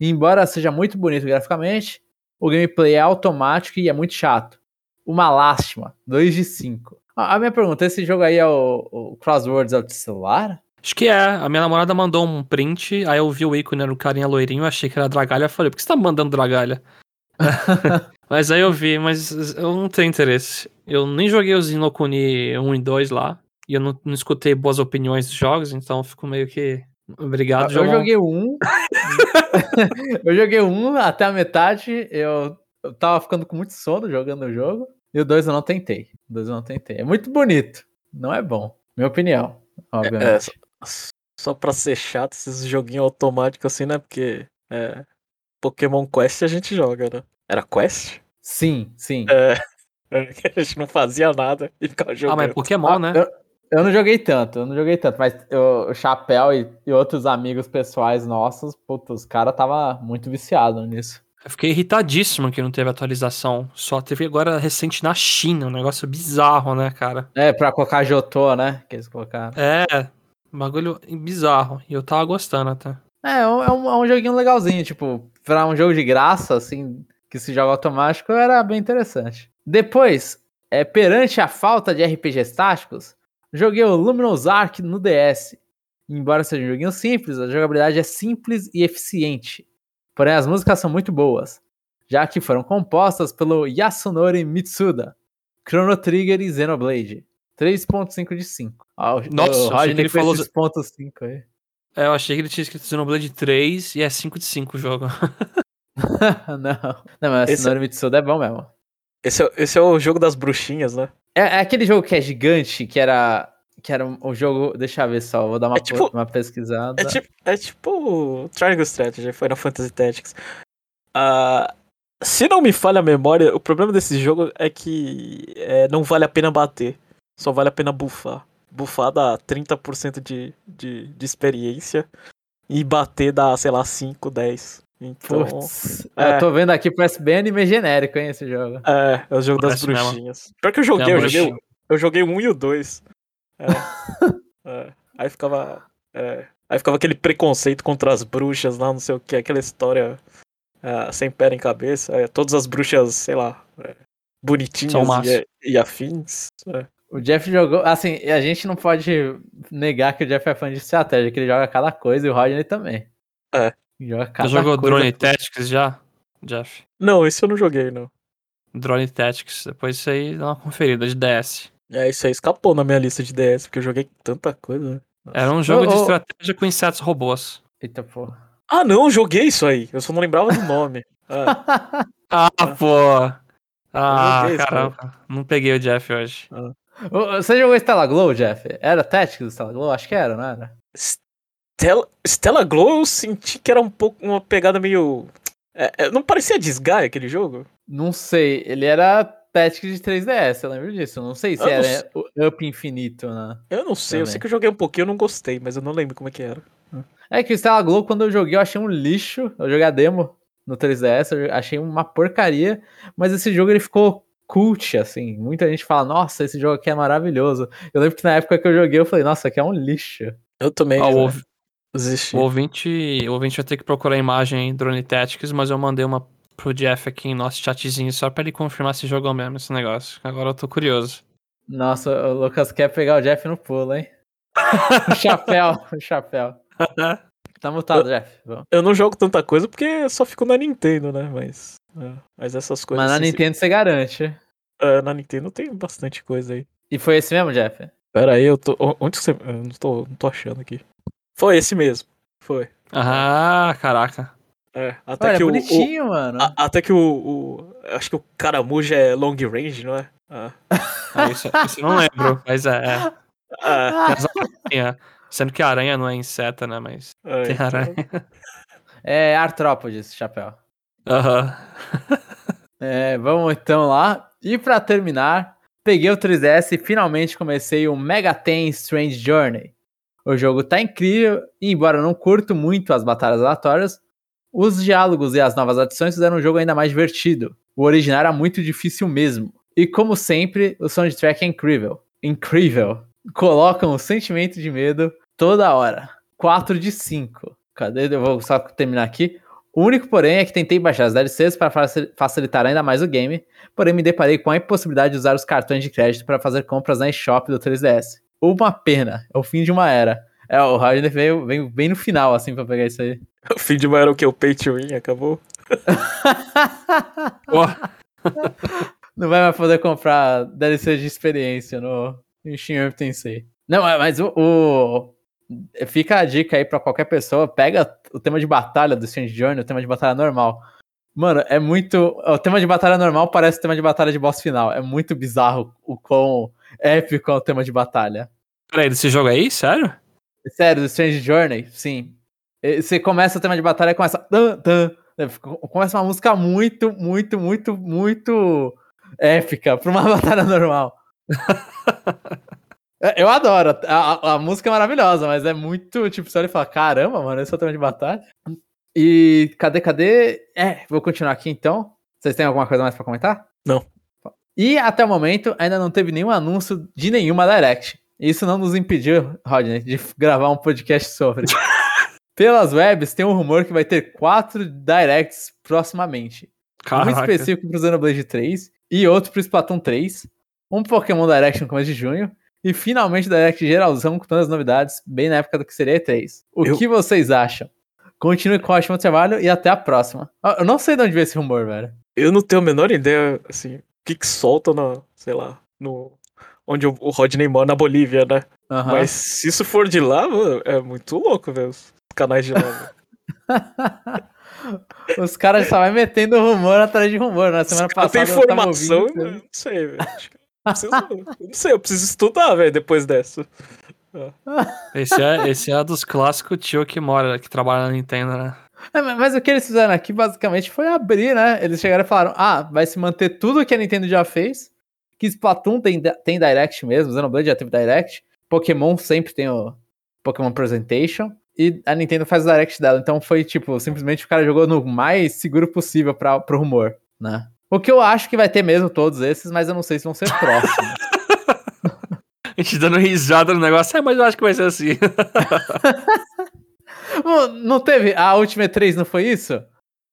E embora seja muito bonito graficamente, o gameplay é automático e é muito chato. Uma lástima, 2 de 5. A minha pergunta, esse jogo aí é o, o Crosswords é o de celular? Acho que é. A minha namorada mandou um print, aí eu vi o ícone, era o carinha loirinho, achei que era dragalha. Eu falei, por que você tá mandando dragalha? *laughs* mas aí eu vi, mas eu não tenho interesse. Eu nem joguei os Inokuni 1 e 2 lá. E eu não, não escutei boas opiniões dos jogos, então eu fico meio que. Obrigado, Ah, Eu João. joguei um. *laughs* eu joguei um até a metade. Eu, eu tava ficando com muito sono jogando o jogo. E o dois eu não tentei. O dois eu não tentei. É muito bonito. Não é bom. Minha opinião, É, obviamente. só, só pra ser chato, esses joguinhos automáticos assim, né? Porque é, Pokémon Quest a gente joga, né? Era Quest? Sim, sim. É, *laughs* é, a gente não fazia nada e ficava Ah, jogando. mas é Pokémon, Ah, né? eu, eu não joguei tanto, eu não joguei tanto, mas eu- o Chapéu e, e outros amigos pessoais nossos, puta, os caras tava muito viciado nisso. Eu fiquei irritadíssimo que não teve atualização. Só teve agora recente na China, um negócio bizarro, né, cara? É, pra colocar Jotô, né? Que eles colocaram. É, um bagulho bizarro. E eu tava gostando até. É, é um, é um- é um joguinho legalzinho, tipo, pra um jogo de graça, assim, que se joga automático, era bem interessante. Depois, é, perante a falta de RPGs táticos, joguei o Luminous Ark no DS. Embora seja um joguinho simples, a jogabilidade é simples e eficiente. Porém, as músicas são muito boas, já que foram compostas pelo Yasunori Mitsuda, Chrono Trigger e Xenoblade. 3.5 de 5. Ah, Nossa, o achei que Rodney ele falou esses pontos 5 aí. É, eu achei que ele tinha escrito Xenoblade 3 e é 5 de 5 o jogo. *laughs* não. Não, mas Esse- esse Nori Mitsuda é bom mesmo. Esse, é, esse é o jogo das bruxinhas, né? É, é aquele jogo que é gigante, que era. Que era um- o jogo. Deixa eu ver só, vou dar uma, É tipo- uma pesquisada. É tipo, é tipo Triangle Strategy, Final Fantasy Tactics. Ah, se não me falha a memória, o problema desse jogo é que é, não vale a pena bater. Só vale a pena buffar. Buffar dá 30% de, de, de experiência. E bater dá, sei lá, 5, 10. Então. Putz, é. eu tô vendo aqui, parece bem anime genérico, hein, esse jogo. É, é o jogo das Parece mesmo. bruxinhas. Pior que eu joguei, eu joguei, eu joguei o 1 e o 2. É. *laughs* É. Aí ficava. é, Aí ficava aquele preconceito contra as bruxas lá, não sei o que, aquela história é, sem pé em cabeça. é, todas as bruxas, sei lá, é, bonitinhas e, e afins. é. O Jeff jogou. Assim, a gente não pode negar que o Jeff é fã de estratégia, que ele joga cada coisa e o Rodney também. É. Já jogou coisa. Drone Tactics já, Jeff? Não, esse eu não joguei, não. Drone Tactics, depois isso aí dá uma conferida de DS. É, isso aí escapou na minha lista de DS, porque eu joguei tanta coisa. né? Nossa. Era um jogo de Ô, ô. estratégia com insetos robôs. Eita porra. Ah, não, eu joguei isso aí. Eu só não lembrava do nome. *laughs* Ah, pô! Ah, joguei esse, caramba. Não peguei o Jeff hoje. Ô, Você jogou Stella Glow, Jeff? Era Tactics do Stella Glow? Acho que era, não era? Stella, Stella Glow eu senti que era um pouco uma pegada meio. é, é, não parecia Disgaea aquele jogo? Não sei, ele era Tactics de 3DS, eu lembro disso. Eu não sei se Eu era sei. o Up Infinito, né? Eu não sei, eu Também. sei que eu joguei um pouquinho eu não gostei, mas eu não lembro como é que era. É que o Stella Glow, quando eu joguei, eu achei um lixo. Eu joguei a demo no 3DS, eu achei uma porcaria. Mas esse jogo ele ficou cult, assim. Muita gente fala, nossa, esse jogo aqui é maravilhoso. Eu lembro que na época que eu joguei, eu falei, nossa, aqui é um lixo. Eu também. Ah, o, o ouvinte, o ouvinte vai ter que procurar a imagem em Drone Tactics, mas eu mandei uma pro Jeff aqui em nosso chatzinho só pra ele confirmar se jogou mesmo esse negócio. Agora eu tô curioso. Nossa, o Lucas quer pegar o Jeff no pulo, hein? *laughs* o chapéu, o chapéu. *laughs* Tá mutado, Jeff. Vamos. Eu não jogo tanta coisa porque eu só fico na Nintendo, né? Mas. é, mas essas coisas. Mas na assim, Nintendo você garante. é, na Nintendo tem bastante coisa aí. E foi esse mesmo, Jeff? Pera aí, eu tô. o- Onde que você. Eu não tô, não tô achando aqui. Foi esse mesmo. Foi. Ah, caraca. É. Até Olha, que o- o, bonitinho, mano. A- até que o, o- Acho que o caramujo é long range, não é? Ah. Ah, isso, isso eu não lembro, mas é. é. Ah, Tem. Sendo que a aranha não é inseta, né? Mas é, tem então, aranha. É Artrópode esse chapéu. Aham. É, vamos então lá. E pra terminar, peguei o 3DS e finalmente comecei o Mega Ten Strange Journey. O jogo tá incrível e embora eu não curto muito as batalhas aleatórias, os diálogos e as novas adições fizeram o jogo ainda mais divertido. O original era muito difícil mesmo. E como sempre, o soundtrack é incrível. Incrível. Colocam o sentimento de medo toda hora. 4 de 5. Cadê? Eu vou só terminar aqui. O único, porém, é que tentei baixar as DLCs para facil- facilitar ainda mais o game, porém me deparei com a impossibilidade de usar os cartões de crédito para fazer compras na eShop do 3DS. Uma pena, é o fim de uma era. É, o Rodney veio, veio bem no final, assim, pra pegar isso aí. *laughs* O fim de uma era o que? O pay to win acabou? *laughs* Não vai mais poder comprar DLC de experiência no em Shin Tensei. Não, mas o, o, Fica a dica aí pra qualquer pessoa, pega o tema de batalha do Strange Journey, o tema de batalha normal. Mano, é muito. O tema de batalha normal parece o tema de batalha de boss final. É muito bizarro o quão épico é o tema de batalha. Peraí, desse jogo aí? Sério? Sério, do Strange Journey, sim. Você começa o tema de batalha e começa. Tan, tan, né, começa uma música muito, muito, muito, muito épica pra uma *laughs* batalha normal. *laughs* É, eu adoro, a, a, música é maravilhosa, mas é muito, tipo, você olha e fala, caramba, mano, esse é o tema de batalha. E cadê, cadê? É, vou continuar aqui então. Vocês têm alguma coisa mais pra comentar? Não. E até o momento ainda não teve nenhum anúncio de nenhuma Direct. Isso não nos impediu, Rodney, de gravar um podcast sobre. *laughs* Pelas webs, tem um rumor que vai ter quatro Directs proximamente. Caraca. Um específico pro Xenoblade 3 e outro pro Splatoon 3. Um Pokémon Direct no começo de junho. E finalmente Direct geralzão com todas as novidades, bem na época do que seria E3. O Eu... que vocês acham? Continue com o ótimo trabalho e até a próxima. Eu não sei de onde veio esse rumor, velho. Eu não tenho a menor ideia, assim, que que solta na, sei lá, no... Onde o Rodney mora, na Bolívia, né? Uhum. Mas se isso for de lá, mano, é muito louco, velho, os canais de lá. *laughs* *laughs* Os caras só vai metendo rumor atrás de rumor. Na semana passada. Tem informação, ouvindo, não sei, velho. Preciso, não sei, eu preciso estudar, velho, depois dessa. *laughs* Esse é, esse é dos clássicos tio que mora, que trabalha na Nintendo, né? É, mas o que eles fizeram aqui basicamente foi abrir, né? Eles chegaram e falaram: ah, vai se manter tudo que a Nintendo já fez. Que Splatoon tem, tem Direct mesmo, Xenoblade já teve Direct. Pokémon sempre tem o Pokémon Presentation. E a Nintendo faz o Direct dela. Então foi tipo, simplesmente o cara jogou no mais seguro possível pra, pro rumor, né? O que eu acho que vai ter mesmo todos esses, mas eu não sei se vão ser próximos. *laughs* a gente dando risada no negócio, é, mas eu acho que vai ser assim. *laughs* não teve. A última E3 não foi isso?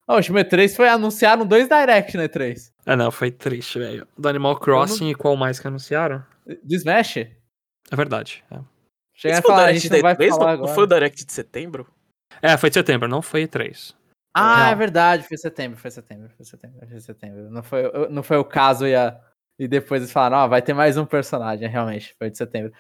A última E3 foi anunciaram dois Direct na E3. É, não, foi triste, velho. Do Animal Crossing não... e qual mais que anunciaram? Do Smash? É verdade. É. Chega a falar, a gente não vai falar não, agora. Não foi o Direct de setembro? É, foi de setembro, não foi E3. Ah, não. é verdade, foi setembro, foi setembro, foi setembro, foi setembro. Não foi, não foi o caso e, a, e depois eles falaram, ó, oh, vai ter mais um personagem, realmente, foi de setembro.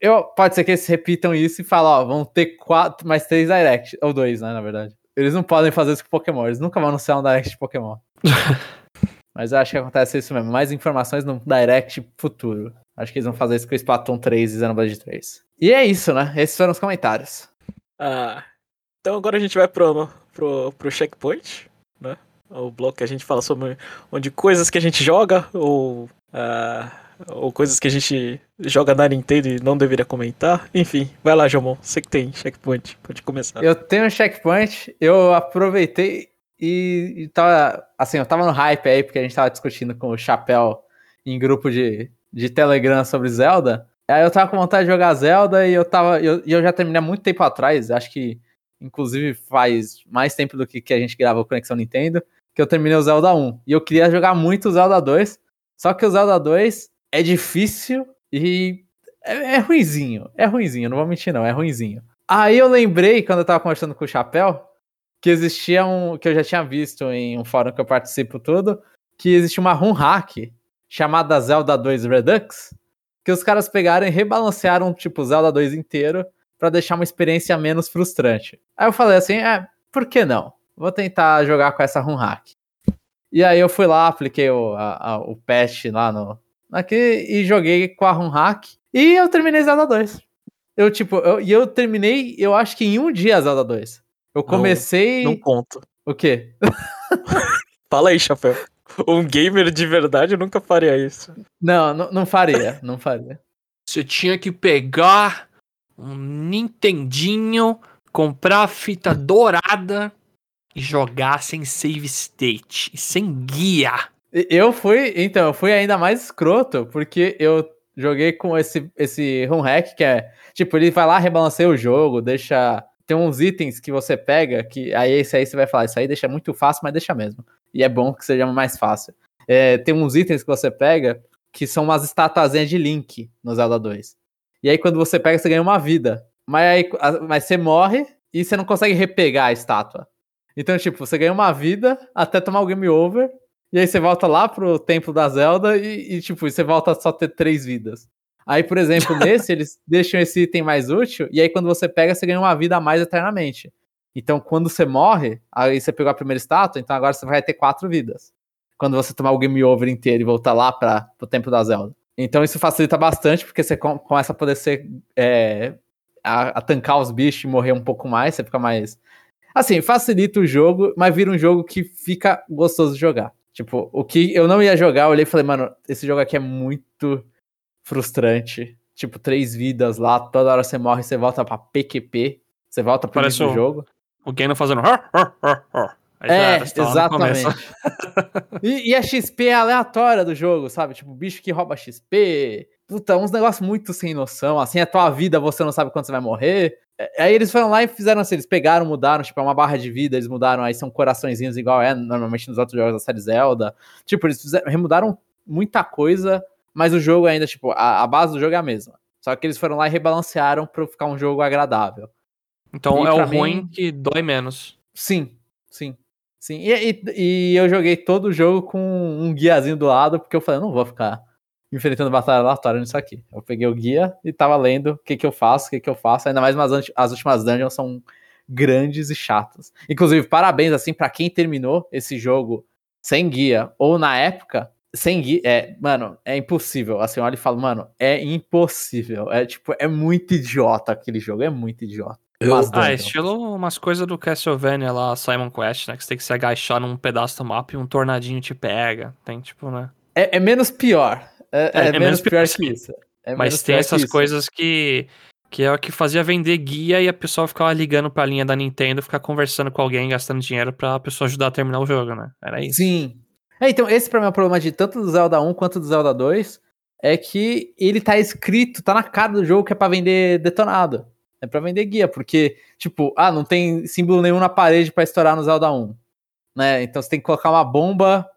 Eu, pode ser que eles repitam isso e falem, ó, vão ter quatro, mais três Direct, ou dois, né, na verdade. Eles não podem fazer isso com Pokémon, eles nunca vão anunciar um Direct de Pokémon. *laughs* Mas eu acho que acontece isso mesmo, mais informações no Direct futuro. Acho que eles vão fazer isso com o Splatoon 3 e Xenoblade 3. E é isso, né? Esses foram os comentários. Ah, então agora a gente vai pro, pro, pro checkpoint, né? O bloco que a gente fala sobre onde coisas que a gente joga ou, uh, ou coisas que a gente joga na Nintendo e não deveria comentar. Enfim, vai lá, Jomon. Você que tem checkpoint, pode começar. Eu tenho um checkpoint, eu aproveitei e, e tava. Assim, eu tava no hype aí, porque a gente tava discutindo com o Chapéu em grupo de, de Telegram sobre Zelda. Aí eu tava com vontade de jogar Zelda e eu tava. E eu, eu já terminei há muito tempo atrás, acho que inclusive faz mais tempo do que, que a gente grava o Conexão Nintendo, que eu terminei o Zelda 1. E eu queria jogar muito o Zelda 2, só que o Zelda 2 é difícil e é, é ruinzinho. É ruinzinho, não vou mentir não, é ruinzinho. Aí eu lembrei, quando eu tava conversando com o Chapéu, que existia um, que eu já tinha visto em um fórum que eu participo tudo, que existia uma ROM hack chamada Zelda 2 Redux, que os caras pegaram e rebalancearam, tipo, Zelda 2 inteiro para deixar uma experiência menos frustrante. Aí eu falei assim, é, por que não? Vou tentar jogar com essa run hack. E aí eu fui lá, apliquei o, a, a, o patch lá no aqui e joguei com a run hack e eu terminei Zelda 2. Eu tipo, eu, e eu terminei, eu acho que em um dia Zelda 2. Eu comecei Não, não conto. O quê? *laughs* Fala aí, chapéu. Um gamer de verdade nunca faria isso. Não, não, não faria, não faria. Você tinha que pegar um Nintendinho, comprar a fita dourada e jogar sem save state e sem guia. Eu fui, então, eu fui ainda mais escroto, porque eu joguei com esse, esse ROM hack, que é, tipo, ele vai lá, rebalanceia o jogo, deixa... Tem uns itens que você pega, que aí esse aí você vai falar, isso aí deixa muito fácil, mas deixa mesmo. E é bom que seja mais fácil. É, tem uns itens que você pega, que são umas estatuazinhas de Link no Zelda 2. E aí, quando você pega, você ganha uma vida. Mas aí mas você morre e você não consegue repegar a estátua. Então, tipo, você ganha uma vida até tomar o game over. E aí você volta lá pro templo da Zelda e, e, tipo, você volta a só ter três vidas. Aí, por exemplo, *laughs* nesse, eles deixam esse item mais útil, e aí quando você pega, você ganha uma vida a mais eternamente. Então, quando você morre, aí você pegou a primeira estátua, então agora você vai ter quatro vidas. Quando você tomar o game over inteiro e voltar lá para o tempo da Zelda. Então isso facilita bastante, porque você com, começa a poder ser. É, a, a, tancar os bichos e morrer um pouco mais, você fica mais. Assim, facilita o jogo, mas vira um jogo que fica gostoso de jogar. Tipo, o que eu não ia jogar, eu olhei e falei, mano, esse jogo aqui é muito frustrante. Tipo, três vidas lá, toda hora você morre, você volta pra PQP, você volta pro Parece o, jogo. O Gano fazendo. é, exatamente. *laughs* e, e, a XP é aleatória do jogo, sabe? Tipo, bicho que rouba XP. Puta, uns negócios muito sem noção. Assim, a tua vida você não sabe quando você vai morrer. É, aí eles foram lá e fizeram assim, eles pegaram, mudaram, tipo, é uma barra de vida, eles mudaram, aí são coraçõezinhos igual é normalmente nos outros jogos da série Zelda. Tipo, eles fizeram, remudaram muita coisa, mas o jogo ainda, tipo, a, a base do jogo é a mesma. Só que eles foram lá e rebalancearam pra ficar um jogo agradável. Então e é o mim, ruim que dói menos. Sim, sim. Sim, e, e, e, eu joguei todo o jogo com um guiazinho do lado, porque eu falei, não vou ficar enfrentando batalha aleatória nisso aqui. Eu peguei o guia e tava lendo o que que eu faço, o que que eu faço, ainda mais as, as últimas dungeons são grandes e chatas. Inclusive, parabéns, assim, para quem terminou esse jogo sem guia, ou na época, sem guia, é, mano, é impossível. Assim, olha e falo, mano, é impossível. É, tipo, é muito idiota aquele jogo, é muito idiota. Eu... Ah, estilo umas coisas do Castlevania lá, Simon Quest, né? Que você tem que se agachar num pedaço do mapa e um tornadinho te pega. Tem tipo, né? É, é menos pior. É, é, é menos, menos, pior, que isso. É Mas tem essas coisas que. Que é o que fazia vender guia e a pessoa ficava ligando pra linha da Nintendo, ficar conversando com alguém, gastando dinheiro pra pessoa ajudar a terminar o jogo, né? Era isso. Sim. É, então, esse pra mim é o problema de tanto do Zelda 1 quanto do Zelda 2. É que ele tá escrito, tá na cara do jogo que é pra vender detonado. É para vender guia, porque, tipo, ah, não tem símbolo nenhum na parede para estourar no Zelda 1. Né? Então você tem que colocar uma bomba.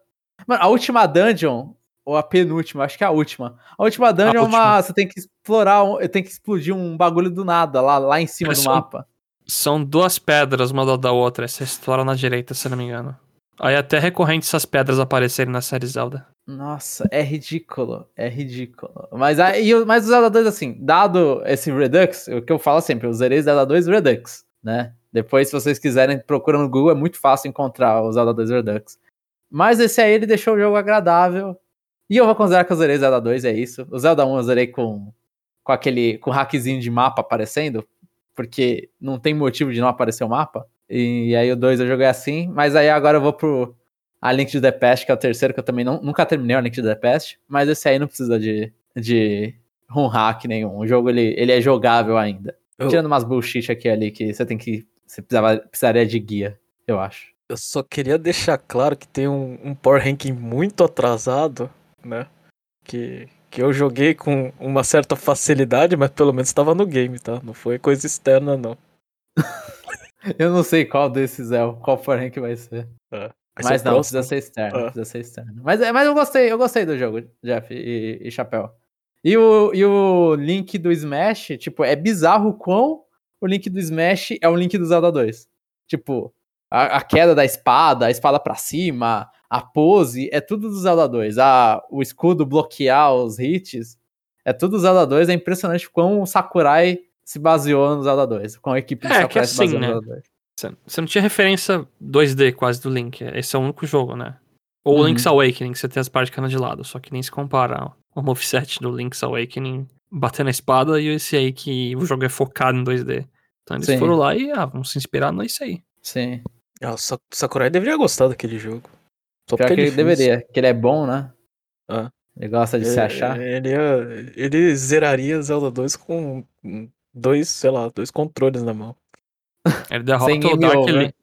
Mano, a última dungeon, ou a penúltima, acho que é a última. A última dungeon a é uma. Você tem que explorar, tem que explodir um bagulho do nada, lá, lá em cima é, do são, mapa. São duas pedras, uma da outra. Você explora na direita, se não me engano. Aí é até recorrente essas pedras aparecerem na série Zelda. Nossa, é ridículo. É ridículo. Mas, aí, mas o Zelda 2, assim, dado esse Redux, o que eu falo sempre, eu zerei Zelda 2 Redux, né? Depois, se vocês quiserem, procura no Google, é muito fácil encontrar o Zelda 2 Redux. Mas esse aí, ele deixou o jogo agradável. E eu vou considerar que eu zerei Zelda 2, é isso. O Zelda 1 eu zerei com, com aquele com hackzinho de mapa aparecendo, porque não tem motivo de não aparecer o mapa. E aí o 2 eu joguei assim, mas aí agora eu vou pro a Link to the Past, que é o terceiro, que eu também não, nunca terminei a Link to the Past, mas esse aí não precisa de, de um hack nenhum. O jogo ele, ele é jogável ainda. Eu... Tirando umas bullshit aqui ali que você tem que. Você precisava, precisaria de guia, eu acho. Eu só queria deixar claro que tem um, um Power Ranking muito atrasado, né? Que, que eu joguei com uma certa facilidade, mas pelo menos estava no game, tá? Não foi coisa externa, não. *laughs* Eu não sei qual desses é, qual forem que vai ser. É. Mas não, precisa ser externo, é. precisa ser externo. Mas, mas eu gostei, eu gostei do jogo, Jeff e, e Chapéu. E o, e o link do Smash, tipo, é bizarro quão o link do Smash é o link do Zelda 2. Tipo, a, a, queda da espada, a espada pra cima, a pose, é tudo do Zelda 2. A, o escudo bloquear os hits, é tudo do Zelda 2. É impressionante quão o Sakurai se baseou no Zelda 2, com a equipe de é, que assim, se baseou né? no Zelda 2. Você não tinha referência 2D quase do Link, esse é o único jogo, né? Ou uhum. Link's Awakening, que você tem as partes de lado, só que nem se compara o moveset do Link's Awakening batendo a espada e esse aí que o jogo é focado em 2D. Então eles Sim. foram lá e ah, vamos se inspirar nisso aí. Sim. Ah, o Sakurai deveria gostar daquele jogo. Só Pior que ele, ele deveria, que ele é bom, né? Ah. Ele gosta de ele, se achar. Ele, ele zeraria Zelda 2 com dois, sei lá, dois controles na mão. Ele derrota o Dark Link.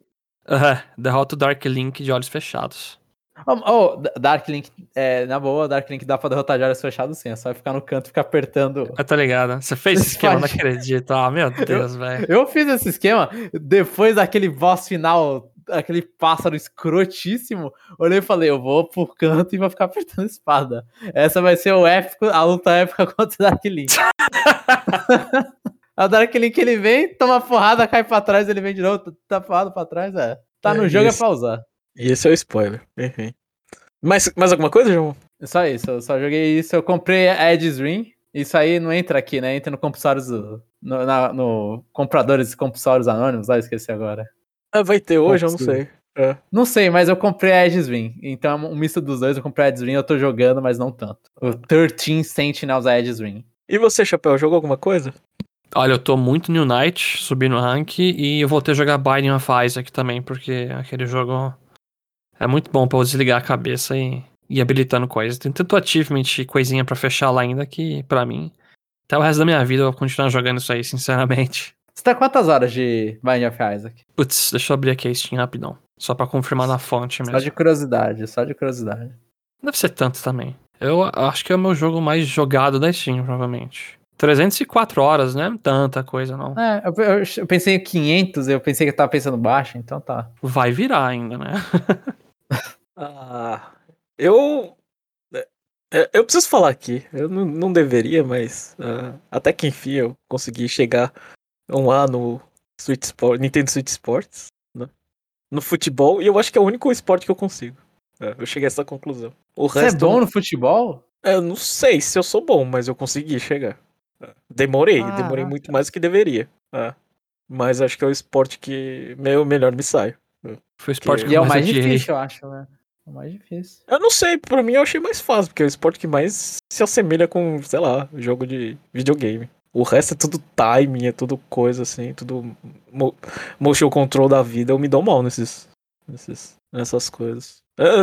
Uhum, derrota o Dark Link de olhos fechados. Oh, oh, Dark Link, é, na boa, Dark Link dá pra derrotar de olhos fechados sim, é só ficar no canto e ficar apertando. Eu tô ligado. Você fez esse esquema, não acredito. Ah, meu Deus, velho. Eu fiz esse esquema depois daquele boss final, aquele pássaro escrotíssimo. Olhei e falei, eu vou pro canto e vou ficar apertando espada. Essa vai ser o épico, a luta épica *laughs* contra o Dark Link. *laughs* A Dark Link ele vem, toma porrada, cai pra trás, ele vem de novo, tá porrada pra trás, é. Tá no é, jogo é esse, é pra usar. E esse é o spoiler, enfim. Mais, mais alguma coisa, João? Só isso, eu só joguei isso. Eu comprei a Edge's Ring. Isso aí não entra aqui, né? Entra no compulsórios. No, na- no compradores e compulsórios anônimos, lá esqueci agora. Ah, vai ter hoje, eu não sei. É. Não sei, mas eu comprei a Edge's Ring. Então é um misto dos dois. Eu comprei a Edge's Ring, eu tô jogando, mas não tanto. O 13 Sentinels da Edge's Ring. E você, Chapéu, jogou alguma coisa? Olha, eu tô muito New Knight, subi no rank e eu voltei a jogar Binding of Isaac também, porque aquele jogo é muito bom pra eu desligar a cabeça e ir habilitando coisas. Tem tanto achievement e coisinha pra fechar lá ainda que, pra mim, até o resto da minha vida eu vou continuar jogando isso aí, *laughs* sinceramente. Você tá quantas horas de Binding of Isaac? Putz, deixa eu abrir aqui a Steam rapidão. Só pra confirmar na fonte Só mesmo. de curiosidade, só de curiosidade. Não deve ser tanto também. Eu acho que é o meu jogo mais jogado da Steam, provavelmente. 304 horas, né? Tanta coisa, não. É, eu, eu- eu pensei em 500, eu pensei que eu tava pensando baixo, então tá. Vai virar ainda, né? *laughs* Ah, eu. é, Eu preciso falar aqui. Eu não, não deveria, mas ah, até que enfim eu consegui chegar um A no Switch Sport, Nintendo Switch Sports, né? No futebol, e eu acho que é o único esporte que eu consigo. É, eu cheguei a essa conclusão. O Você é resto. bom no futebol? É, Eu não sei se eu sou bom, mas eu consegui chegar. É, Demorei, Ah, demorei muito mais do que deveria. É. Mas acho que é o esporte que meu, melhor me sai. Foi o esporte Que- que E é eu o mais mais difícil, eu acho, né? É mais difícil. Eu não sei, pra mim eu achei mais fácil, porque é o esporte que mais se assemelha com, sei lá, jogo de videogame. O resto é tudo timing, é tudo coisa assim, tudo mo motion control da vida. Eu me dou mal nesses, nesses nessas coisas.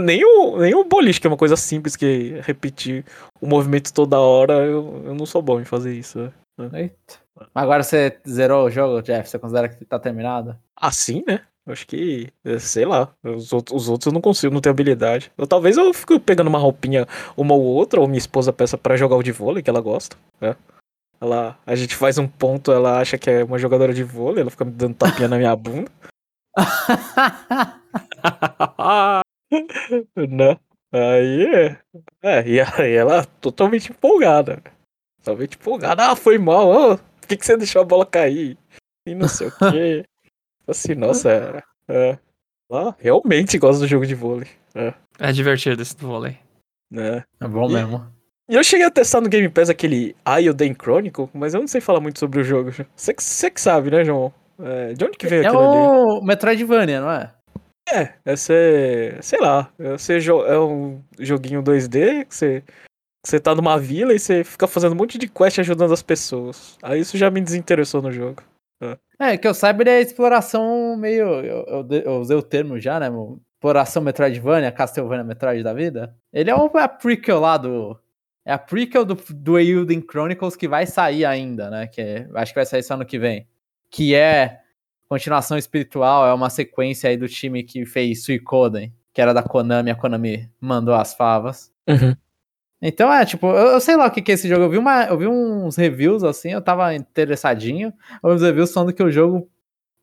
Nem, o, nem o boliche, que é uma coisa simples, que repetir o movimento toda hora, eu, eu não sou bom em fazer isso. né? Eita. Agora você zerou o jogo, Jeff? Você considera que tá terminado? Assim, né? Acho que, eh, sei lá, os outros, os outros eu não consigo, não tenho habilidade. Eu, talvez eu fico pegando uma roupinha, uma ou outra, ou minha esposa peça pra jogar o de vôlei, que ela gosta, né? Ela, a gente faz um ponto, ela acha que é uma jogadora de vôlei, ela fica me dando tapinha na minha bunda, *laughs* *laughs* né? Aí, é, é, e aí ela totalmente empolgada, totalmente empolgada, ah, foi mal, ó, por que, que você deixou a bola cair? E não sei o quê. Assim, nossa, é, é, realmente gosta do jogo de vôlei, É divertido esse do vôlei. né? É bom E- mesmo. E eu cheguei a testar no Game Pass aquele Ioden Chronicle, mas eu não sei falar muito sobre o jogo. Você que, você que sabe, né, João? É, de onde que veio É aquilo ali? o Metroidvania, não é? É, é ser, sei lá, é, ser é um joguinho 2D que você, você tá numa vila e você fica fazendo um monte de quest ajudando as pessoas. Aí isso já me desinteressou no jogo. É, que eu saiba, ele é exploração meio. Eu, eu, eu usei o termo já, né? Exploração Metroidvania, Castlevania Metroid da vida. Ele é, o, é a prequel lá do. É a prequel do, do Eilden Chronicles que vai sair ainda, né? Que é- acho que vai sair só ano que vem. Que é continuação espiritual, é uma sequência aí do time que fez Suicoden, que era da Konami, a Konami mandou as favas. Então é, tipo, eu, eu sei lá o que, que é esse jogo. Eu vi, uma, eu vi uns reviews assim, eu tava interessadinho. Uns reviews falando que o jogo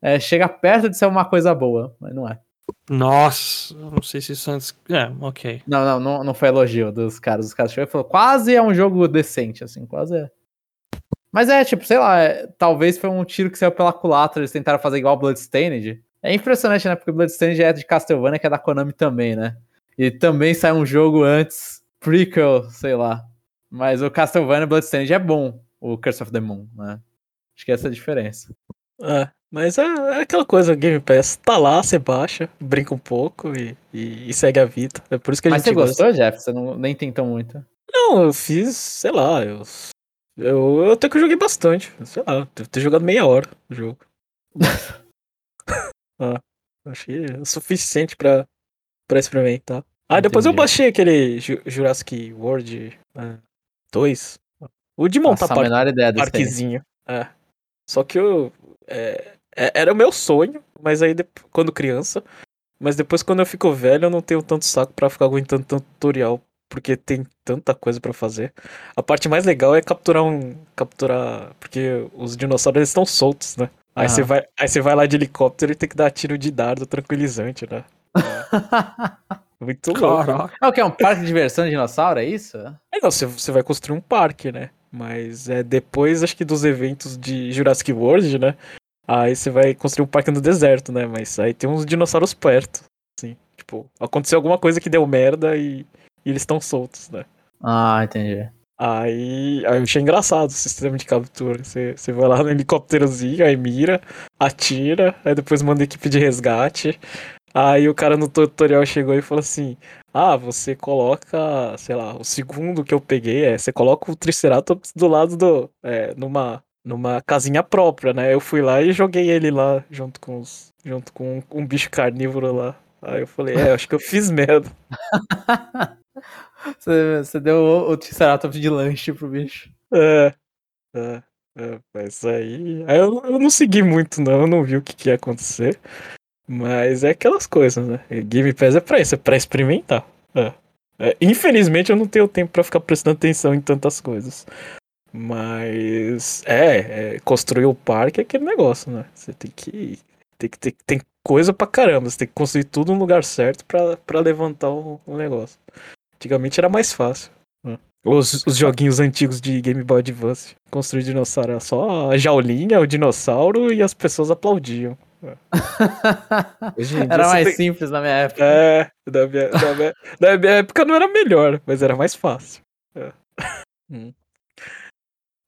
é, chega perto de ser uma coisa boa, mas não é. Nossa, não sei se isso antes. É, ok. Não, não, não, não foi elogio dos caras. Os caras chegaram e falaram, quase é um jogo decente, assim, quase é. Mas é, tipo, sei lá, é, talvez foi um tiro que saiu pela culatra, eles tentaram fazer igual Bloodstained. É impressionante, né? Porque Bloodstained é de Castlevania, que é da Konami também, né? E também sai um jogo antes, prequel, sei lá. Mas o Castlevania Bloodstained é bom, o Curse of the Moon, né? Acho que essa é a diferença. É, mas é, é aquela coisa, Game Pass tá lá, você baixa, brinca um pouco e, e- e segue a vida. É por isso que a Mas gente você gosta. gostou, Jeff? Você não, nem tentou muito. Não, eu fiz, sei lá, eu, eu, eu até que eu joguei bastante. Sei lá, devo ter jogado meia hora o jogo. *laughs* ah, achei o suficiente pra, pra experimentar. Ah, depois eu baixei aquele Ju- Jurassic World 2. O de montar par parquezinho. É. Só que eu. é, é- era o meu sonho, mas aí quando criança. Mas depois quando eu fico velho, eu não tenho tanto saco pra ficar aguentando tanto tutorial. Porque tem tanta coisa pra fazer. A parte mais legal é capturar um. Capturar. Porque os dinossauros eles estão soltos, né? Aí você vai, aí você vai lá de helicóptero e tem que dar tiro de dardo tranquilizante, né? *laughs* Muito louco. É o que? É um parque de diversão de dinossauro, é isso? É, não, você, você vai construir um parque, né? Mas é depois, acho que dos eventos de Jurassic World, né? Aí você vai construir um parque no deserto, né? Mas aí tem uns dinossauros perto, assim. Tipo, Tipo, aconteceu alguma coisa que deu merda e, e eles estão soltos, né? Ah, entendi. Aí, aí eu achei engraçado o sistema de captura. Você, você vai lá no helicópterozinho, aí mira, atira, aí depois manda equipe de resgate. Aí o cara no tutorial chegou e falou assim: Ah, você coloca, sei lá, o segundo que eu peguei é você coloca o Triceratops do lado do. É, numa, numa casinha própria, né? Eu fui lá e joguei ele lá junto com os. junto com um, um bicho carnívoro lá. Aí eu falei, é, acho que eu fiz merda. *laughs* *laughs* Você, você deu o, o Triceratops de lanche pro bicho. É. É. é mas aí. Aí eu, eu não segui muito, não. Eu não vi o que, que ia acontecer. Mas é aquelas coisas, né? Game Pass é pra isso, é pra experimentar. É. É, infelizmente eu não tenho tempo pra ficar prestando atenção em tantas coisas. Mas é, é construir o parque é aquele negócio, né? Você tem que. Tem que ter tem coisa pra caramba. Você tem que construir tudo no lugar certo pra levantar o, o negócio. Antigamente era mais fácil. Né? Os, os joguinhos antigos de Game Boy Advance. Construir dinossauro era só a jaulinha, o dinossauro e as pessoas aplaudiam. Era mais tem... simples na minha época. É, na minha, na, minha, na minha, época não era melhor, mas era mais fácil. É. Hum.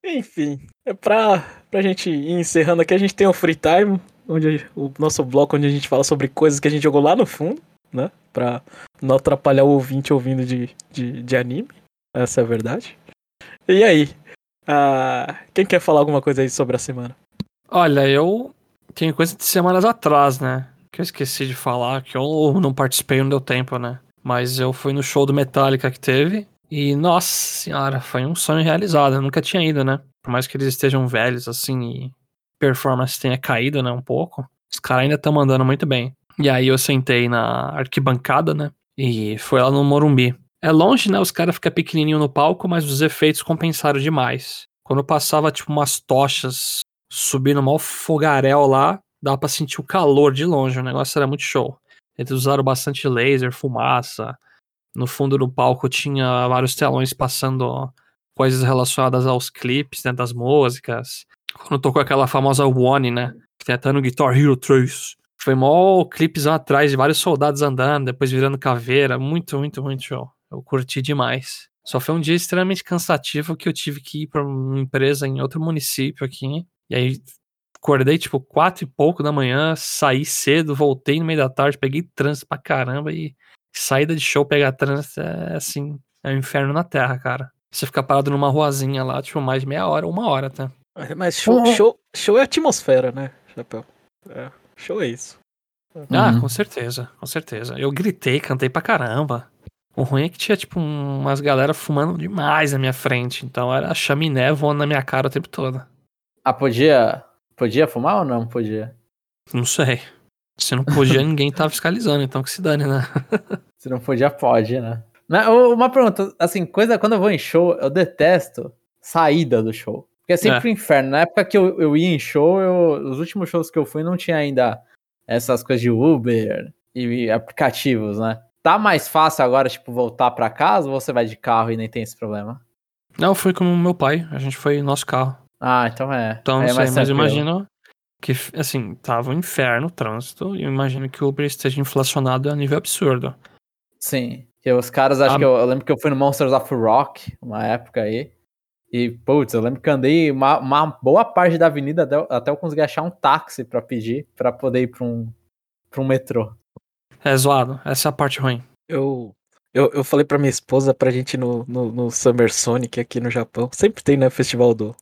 Enfim, é pra, pra gente ir encerrando aqui, a gente tem o Free Time, onde o nosso bloco onde a gente fala sobre coisas que a gente jogou lá no fundo, né? Pra não atrapalhar o ouvinte ouvindo de, de, de anime. Essa é a verdade. E aí? Uh, quem quer falar alguma coisa aí sobre a semana? Olha, eu tenho coisa de semanas atrás, né? Que eu esqueci de falar, que eu não participei, não deu tempo, né? Mas eu fui no show do Metallica que teve. E, nossa senhora, foi um sonho realizado. Eu nunca tinha ido, né? Por mais que eles estejam velhos, assim, e performance tenha caído, né, um pouco. Os caras ainda estão mandando muito bem. E aí eu sentei na arquibancada, né? E foi lá no Morumbi. É longe, né? Os caras ficam pequenininho no palco, mas os efeitos compensaram demais. Quando passava, tipo, umas tochas subindo mal fogaréu lá, dava pra sentir o calor de longe. O negócio era muito show. Eles usaram bastante laser, fumaça. No fundo do palco tinha vários telões passando coisas relacionadas aos clipes, né, das músicas. Quando tocou aquela famosa One, né, que tem até no Guitar Hero 3. Foi mó clipes atrás de vários soldados andando, depois virando caveira. Muito, muito, muito show. Eu curti demais. Só foi um dia extremamente cansativo que eu tive que ir para uma empresa em outro município aqui. E aí acordei tipo quatro e pouco da manhã, saí cedo, voltei no meio da tarde, peguei trânsito pra caramba e saída de show pegar trânsito é assim, é um inferno na terra, cara. Você fica parado numa ruazinha lá, tipo, mais de meia hora, uma hora, tá? Mas show, show, show é atmosfera, né, Chapéu? É. Show é isso. Ah, uhum. com certeza, com certeza. Eu gritei, cantei pra caramba. O ruim é que tinha, tipo, umas galera fumando demais na minha frente. Então era chaminé voando na minha cara o tempo todo. Ah, podia. Podia fumar ou não podia? Não sei. Se não podia, *laughs* ninguém tava fiscalizando, então que se dane, né? *laughs* se não podia, pode, né? Uma pergunta, assim, coisa, quando eu vou em show, eu detesto saída do show. Porque é sempre é. um inferno. Na época que eu, eu ia em show, eu, os últimos shows que eu fui não tinha ainda essas coisas de Uber e aplicativos, né? Tá mais fácil agora, tipo, voltar para casa ou você vai de carro e nem tem esse problema? Não, eu fui com o meu pai. A gente foi no nosso carro. Ah, então é. Então, é sei, mas imagino que, assim, tava um inferno o trânsito e eu imagino que o Uber esteja inflacionado a nível absurdo. Sim. Que os caras, acho ah, que eu, eu, lembro que eu fui no Monsters of Rock, uma época aí. E, putz, eu lembro que andei uma, uma boa parte da avenida até, até, eu conseguir achar um táxi para pedir para poder ir pra um, pra um metrô. É zoado, essa é a parte ruim. Eu, eu, eu falei pra minha esposa pra gente ir no, no, no Summer Sonic aqui no Japão. Sempre tem, né? Festival do,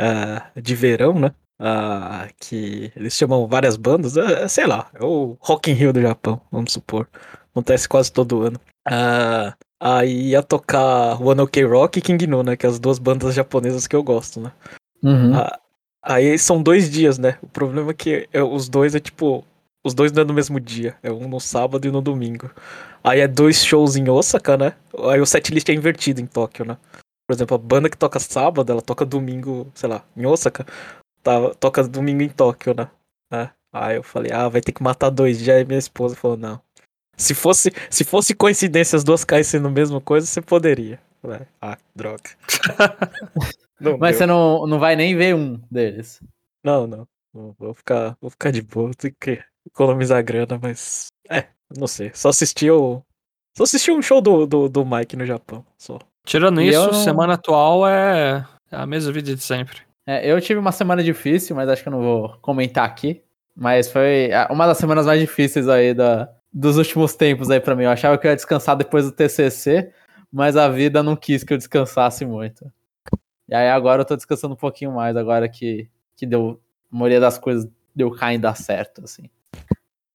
uh, de verão, né? Uh, que eles chamam várias bandas, uh, sei lá, é o Rock in Rio do Japão, vamos supor. Acontece quase todo ano. Uh, Aí ia tocar One Ok Rock e King No, né? Que é as duas bandas japonesas que eu gosto, né? Uhum. Aí são dois dias, né? O problema é que é, os dois é tipo. Os dois não é no mesmo dia. É um no sábado e no domingo. Aí é dois shows em Osaka, né? Aí o setlist é invertido em Tóquio, né? Por exemplo, a banda que toca sábado, ela toca domingo, sei lá, em Osaka, tá, toca domingo em Tóquio, né? É. Aí eu falei, ah, vai ter que matar dois dias. Aí minha esposa falou, não, se fosse, se fosse coincidência as duas caem sendo a mesma coisa, você poderia. Ah, droga. *laughs* Mas deu. você não, não vai nem ver um deles. Não, não. Vou ficar, vou ficar de boa, tenho que economizar grana, mas. É, Não sei. Só assisti o. Só assisti um show do, do, do Mike no Japão. Só. Tirando E isso, não- semana atual é é a mesma vida de sempre. É, eu tive uma semana difícil, mas acho que eu não vou comentar aqui. Mas foi ah, uma das semanas mais difíceis aí da, dos últimos tempos aí pra mim. Eu achava que eu ia descansar depois do TCC, mas a vida não quis que eu descansasse muito. E aí agora eu tô descansando um pouquinho mais, agora que, que deu, a maioria das coisas deu caindo dar certo, assim.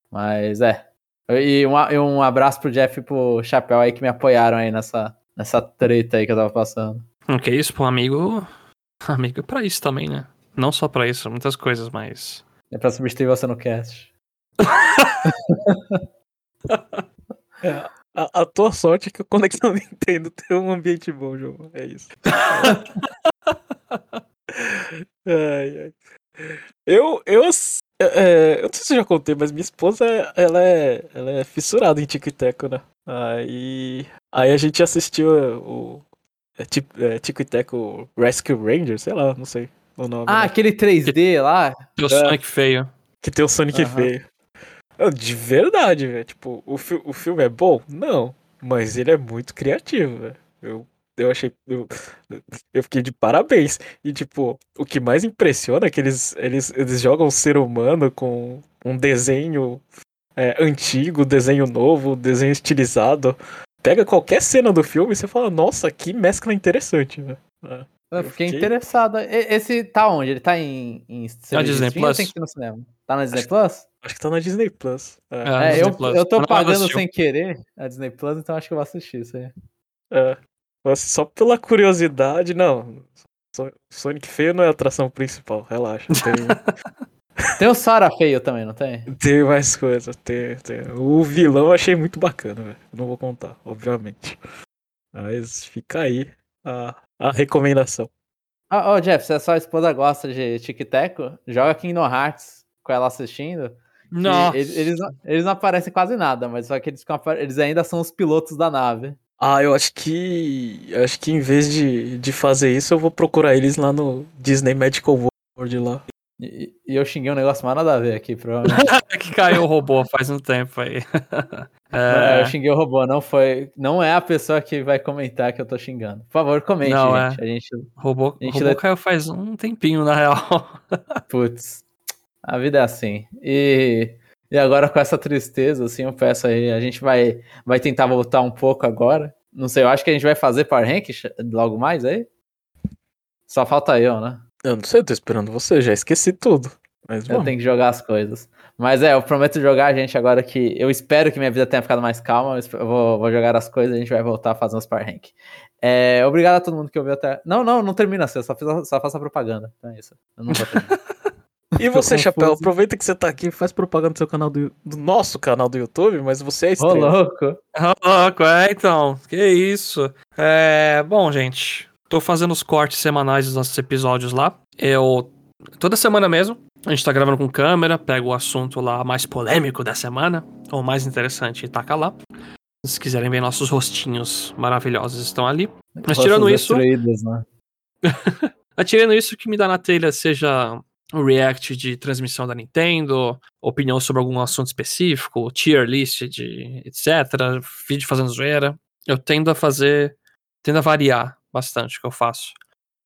Mas é. E um, e um abraço pro Jeff e pro Chapéu aí que me apoiaram aí nessa, nessa treta aí que eu tava passando. Hum, que isso, pô, amigo. *laughs* Amigo é pra isso também, né? Não só pra isso, muitas coisas, mas. É pra substituir você no cast. *laughs* A, a tua sorte é que o Conexão Nintendo tem um ambiente bom, João. É isso. *laughs* ai, ai. Eu, eu, é, eu não sei se eu já contei, mas minha esposa, ela é, ela é fissurada em Tico e Teco, né? Aí, aí a gente assistiu o é, é, Tico e Teco Rescue Ranger, sei lá, não sei o nome. Ah, né? aquele 3D lá. Teu Sonic feio. Que tem o Sonic Aham. feio. De verdade, velho. Tipo, o, fi- o filme é bom? Não. Mas ele é muito criativo, velho. Eu, eu achei. Eu, eu fiquei de parabéns. E, tipo, o que mais impressiona é que eles, eles, eles jogam o ser humano com um desenho é, antigo, desenho novo, desenho estilizado. Pega qualquer cena do filme e você fala, nossa, que mescla interessante, velho. É. Eu Eu fiquei fiquei- interessado. Esse tá onde? Ele tá em, em serviço de Disney Plus? tem que ir no cinema? Tá na Disney Plus? Acho que tá na Disney Plus. É. Ah, É, Disney eu, Plus. eu tô pagando sem querer a Disney Plus, então acho que eu vou assistir isso aí. É. Mas só pela curiosidade, não. So- Sonic feio não é a atração principal, relaxa. Tem, *laughs* Tem o Sora feio também, não tem? tem mais coisa. Tem, tem. O vilão eu achei muito bacana, velho. Não vou contar, obviamente. Mas fica aí a, a recomendação. Ah, Ó, Jeff, se a sua esposa gosta de tic-teco, joga Kingdom Hearts com ela assistindo. Nossa. Eles, eles, não, eles não aparecem quase nada, mas só que eles, eles ainda são os pilotos da nave. Ah, eu acho que. eu Acho que em vez de, de fazer isso, eu vou procurar eles lá no Disney Medical World lá. E, e eu xinguei um negócio mais nada a ver aqui, provavelmente. É *laughs* que caiu o robô faz um tempo aí. *laughs* É, É, eu xinguei o robô, não foi. Não é a pessoa que vai comentar que eu tô xingando. Por favor, comente, Não, gente. A gente. o robô, A gente robô lê- caiu faz um tempinho, na real. *laughs* Putz, a vida é assim. E, e agora com essa tristeza, assim, eu peço aí, a gente vai, vai tentar voltar um pouco agora. Não sei, eu acho que a gente vai fazer Power Rank logo mais aí. Só falta eu, né? Eu não sei, eu tô esperando você, já esqueci tudo. Mas Eu tenho que jogar as coisas. Mas é, eu prometo jogar, gente, agora que. Eu espero que minha vida tenha ficado mais calma. Eu vou, vou jogar as coisas e a gente vai voltar a fazer uns Power Rank. É, obrigado a todo mundo que ouviu até. Não, não, não termina assim, eu só, fiz, a- só faço a propaganda. Então é isso. Eu não vou terminar. *laughs* *laughs* E você, Chapéu, aproveita que você tá aqui e faz propaganda do seu canal do, do nosso canal do YouTube, mas você é Ô, estrela. louco. Ô, louco, é, então. Que isso. É, bom, gente. Tô fazendo os cortes semanais dos nossos episódios lá. Eu. Toda semana mesmo. A gente tá gravando com câmera, pega o assunto lá mais polêmico da semana, ou mais interessante, e taca lá. Se quiserem ver nossos rostinhos maravilhosos, estão ali. Mas tirando Rostos isso, né? *laughs* Mas tirando isso, o que me dá na telha seja o react de transmissão da Nintendo, opinião sobre algum assunto específico, tier list de etc, vídeo fazendo zoeira. Eu tendo a fazer, tendo a variar bastante o que eu faço.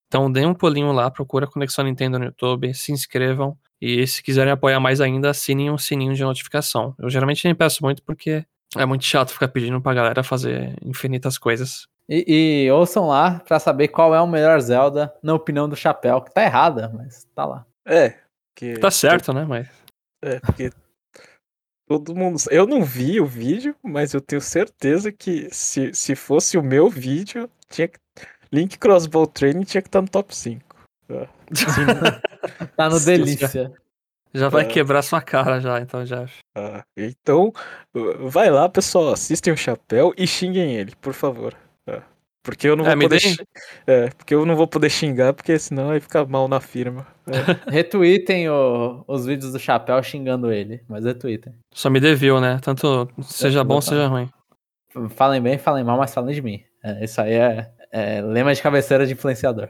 Então dê um pulinho lá, procura Conexão Nintendo no YouTube, se inscrevam e se quiserem apoiar mais ainda, assinem um sininho de notificação. Eu geralmente nem peço muito porque é muito chato ficar pedindo pra galera fazer infinitas coisas. E, e ouçam lá pra saber qual é o melhor Zelda, na opinião do Chapéu, que tá errada, mas tá lá. É. Que, Tá certo, né, mas É, porque todo mundo. Eu não vi o vídeo, mas eu tenho certeza que se, se fosse o meu vídeo, tinha que. Link Crossbow Training tinha que estar no top 5. *laughs* Tá no Sim, delícia. já vai É. quebrar sua cara já, então, Jeff. Ah, então, vai lá, pessoal, assistem o chapéu e xinguem ele, por favor. Porque eu não É, vou me poder. É, porque eu não vou poder xingar, porque senão vai ficar mal na firma. É. *laughs* Retweetem o- os vídeos do Chapéu xingando ele, mas retweetem. Só me deviu, né? Tanto seja bom, seja ruim. Falem bem, falem mal, mas falem de mim. É, isso aí é, é lema de cabeceira de influenciador.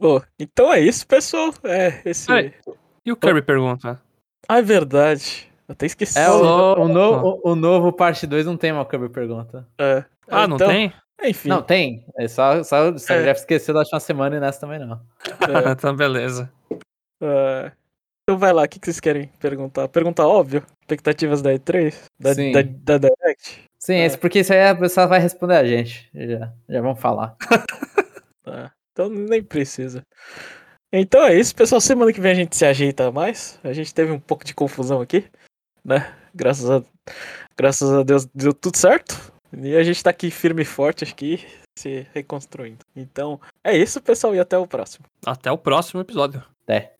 Bom, então é isso, pessoal. É, esse. E o Kirby pergunta? Ah, é verdade. até esqueci. É, o, Só- o, novo, o novo parte 2 não tem uma Kirby pergunta. É. Ah, não Então, tem? Enfim. Não, tem. É só, só, só É. o Jeff esqueceu da última semana e nessa também não. é, *laughs* então, beleza. é. Então vai lá, o que, que vocês querem perguntar? Pergunta óbvio? Expectativas da E3? Da, Sim. da, da Direct? Sim, É. esse, porque isso aí a pessoa vai responder a gente. Já, já vamos falar. *laughs* É, então nem precisa. Então é isso, pessoal. Semana que vem a gente se ajeita mais. A gente teve um pouco de confusão aqui, né? Graças a, graças a Deus deu tudo certo. E a gente tá aqui firme e forte aqui, se reconstruindo. Então é isso, pessoal, e até o próximo. Até o próximo episódio. Até.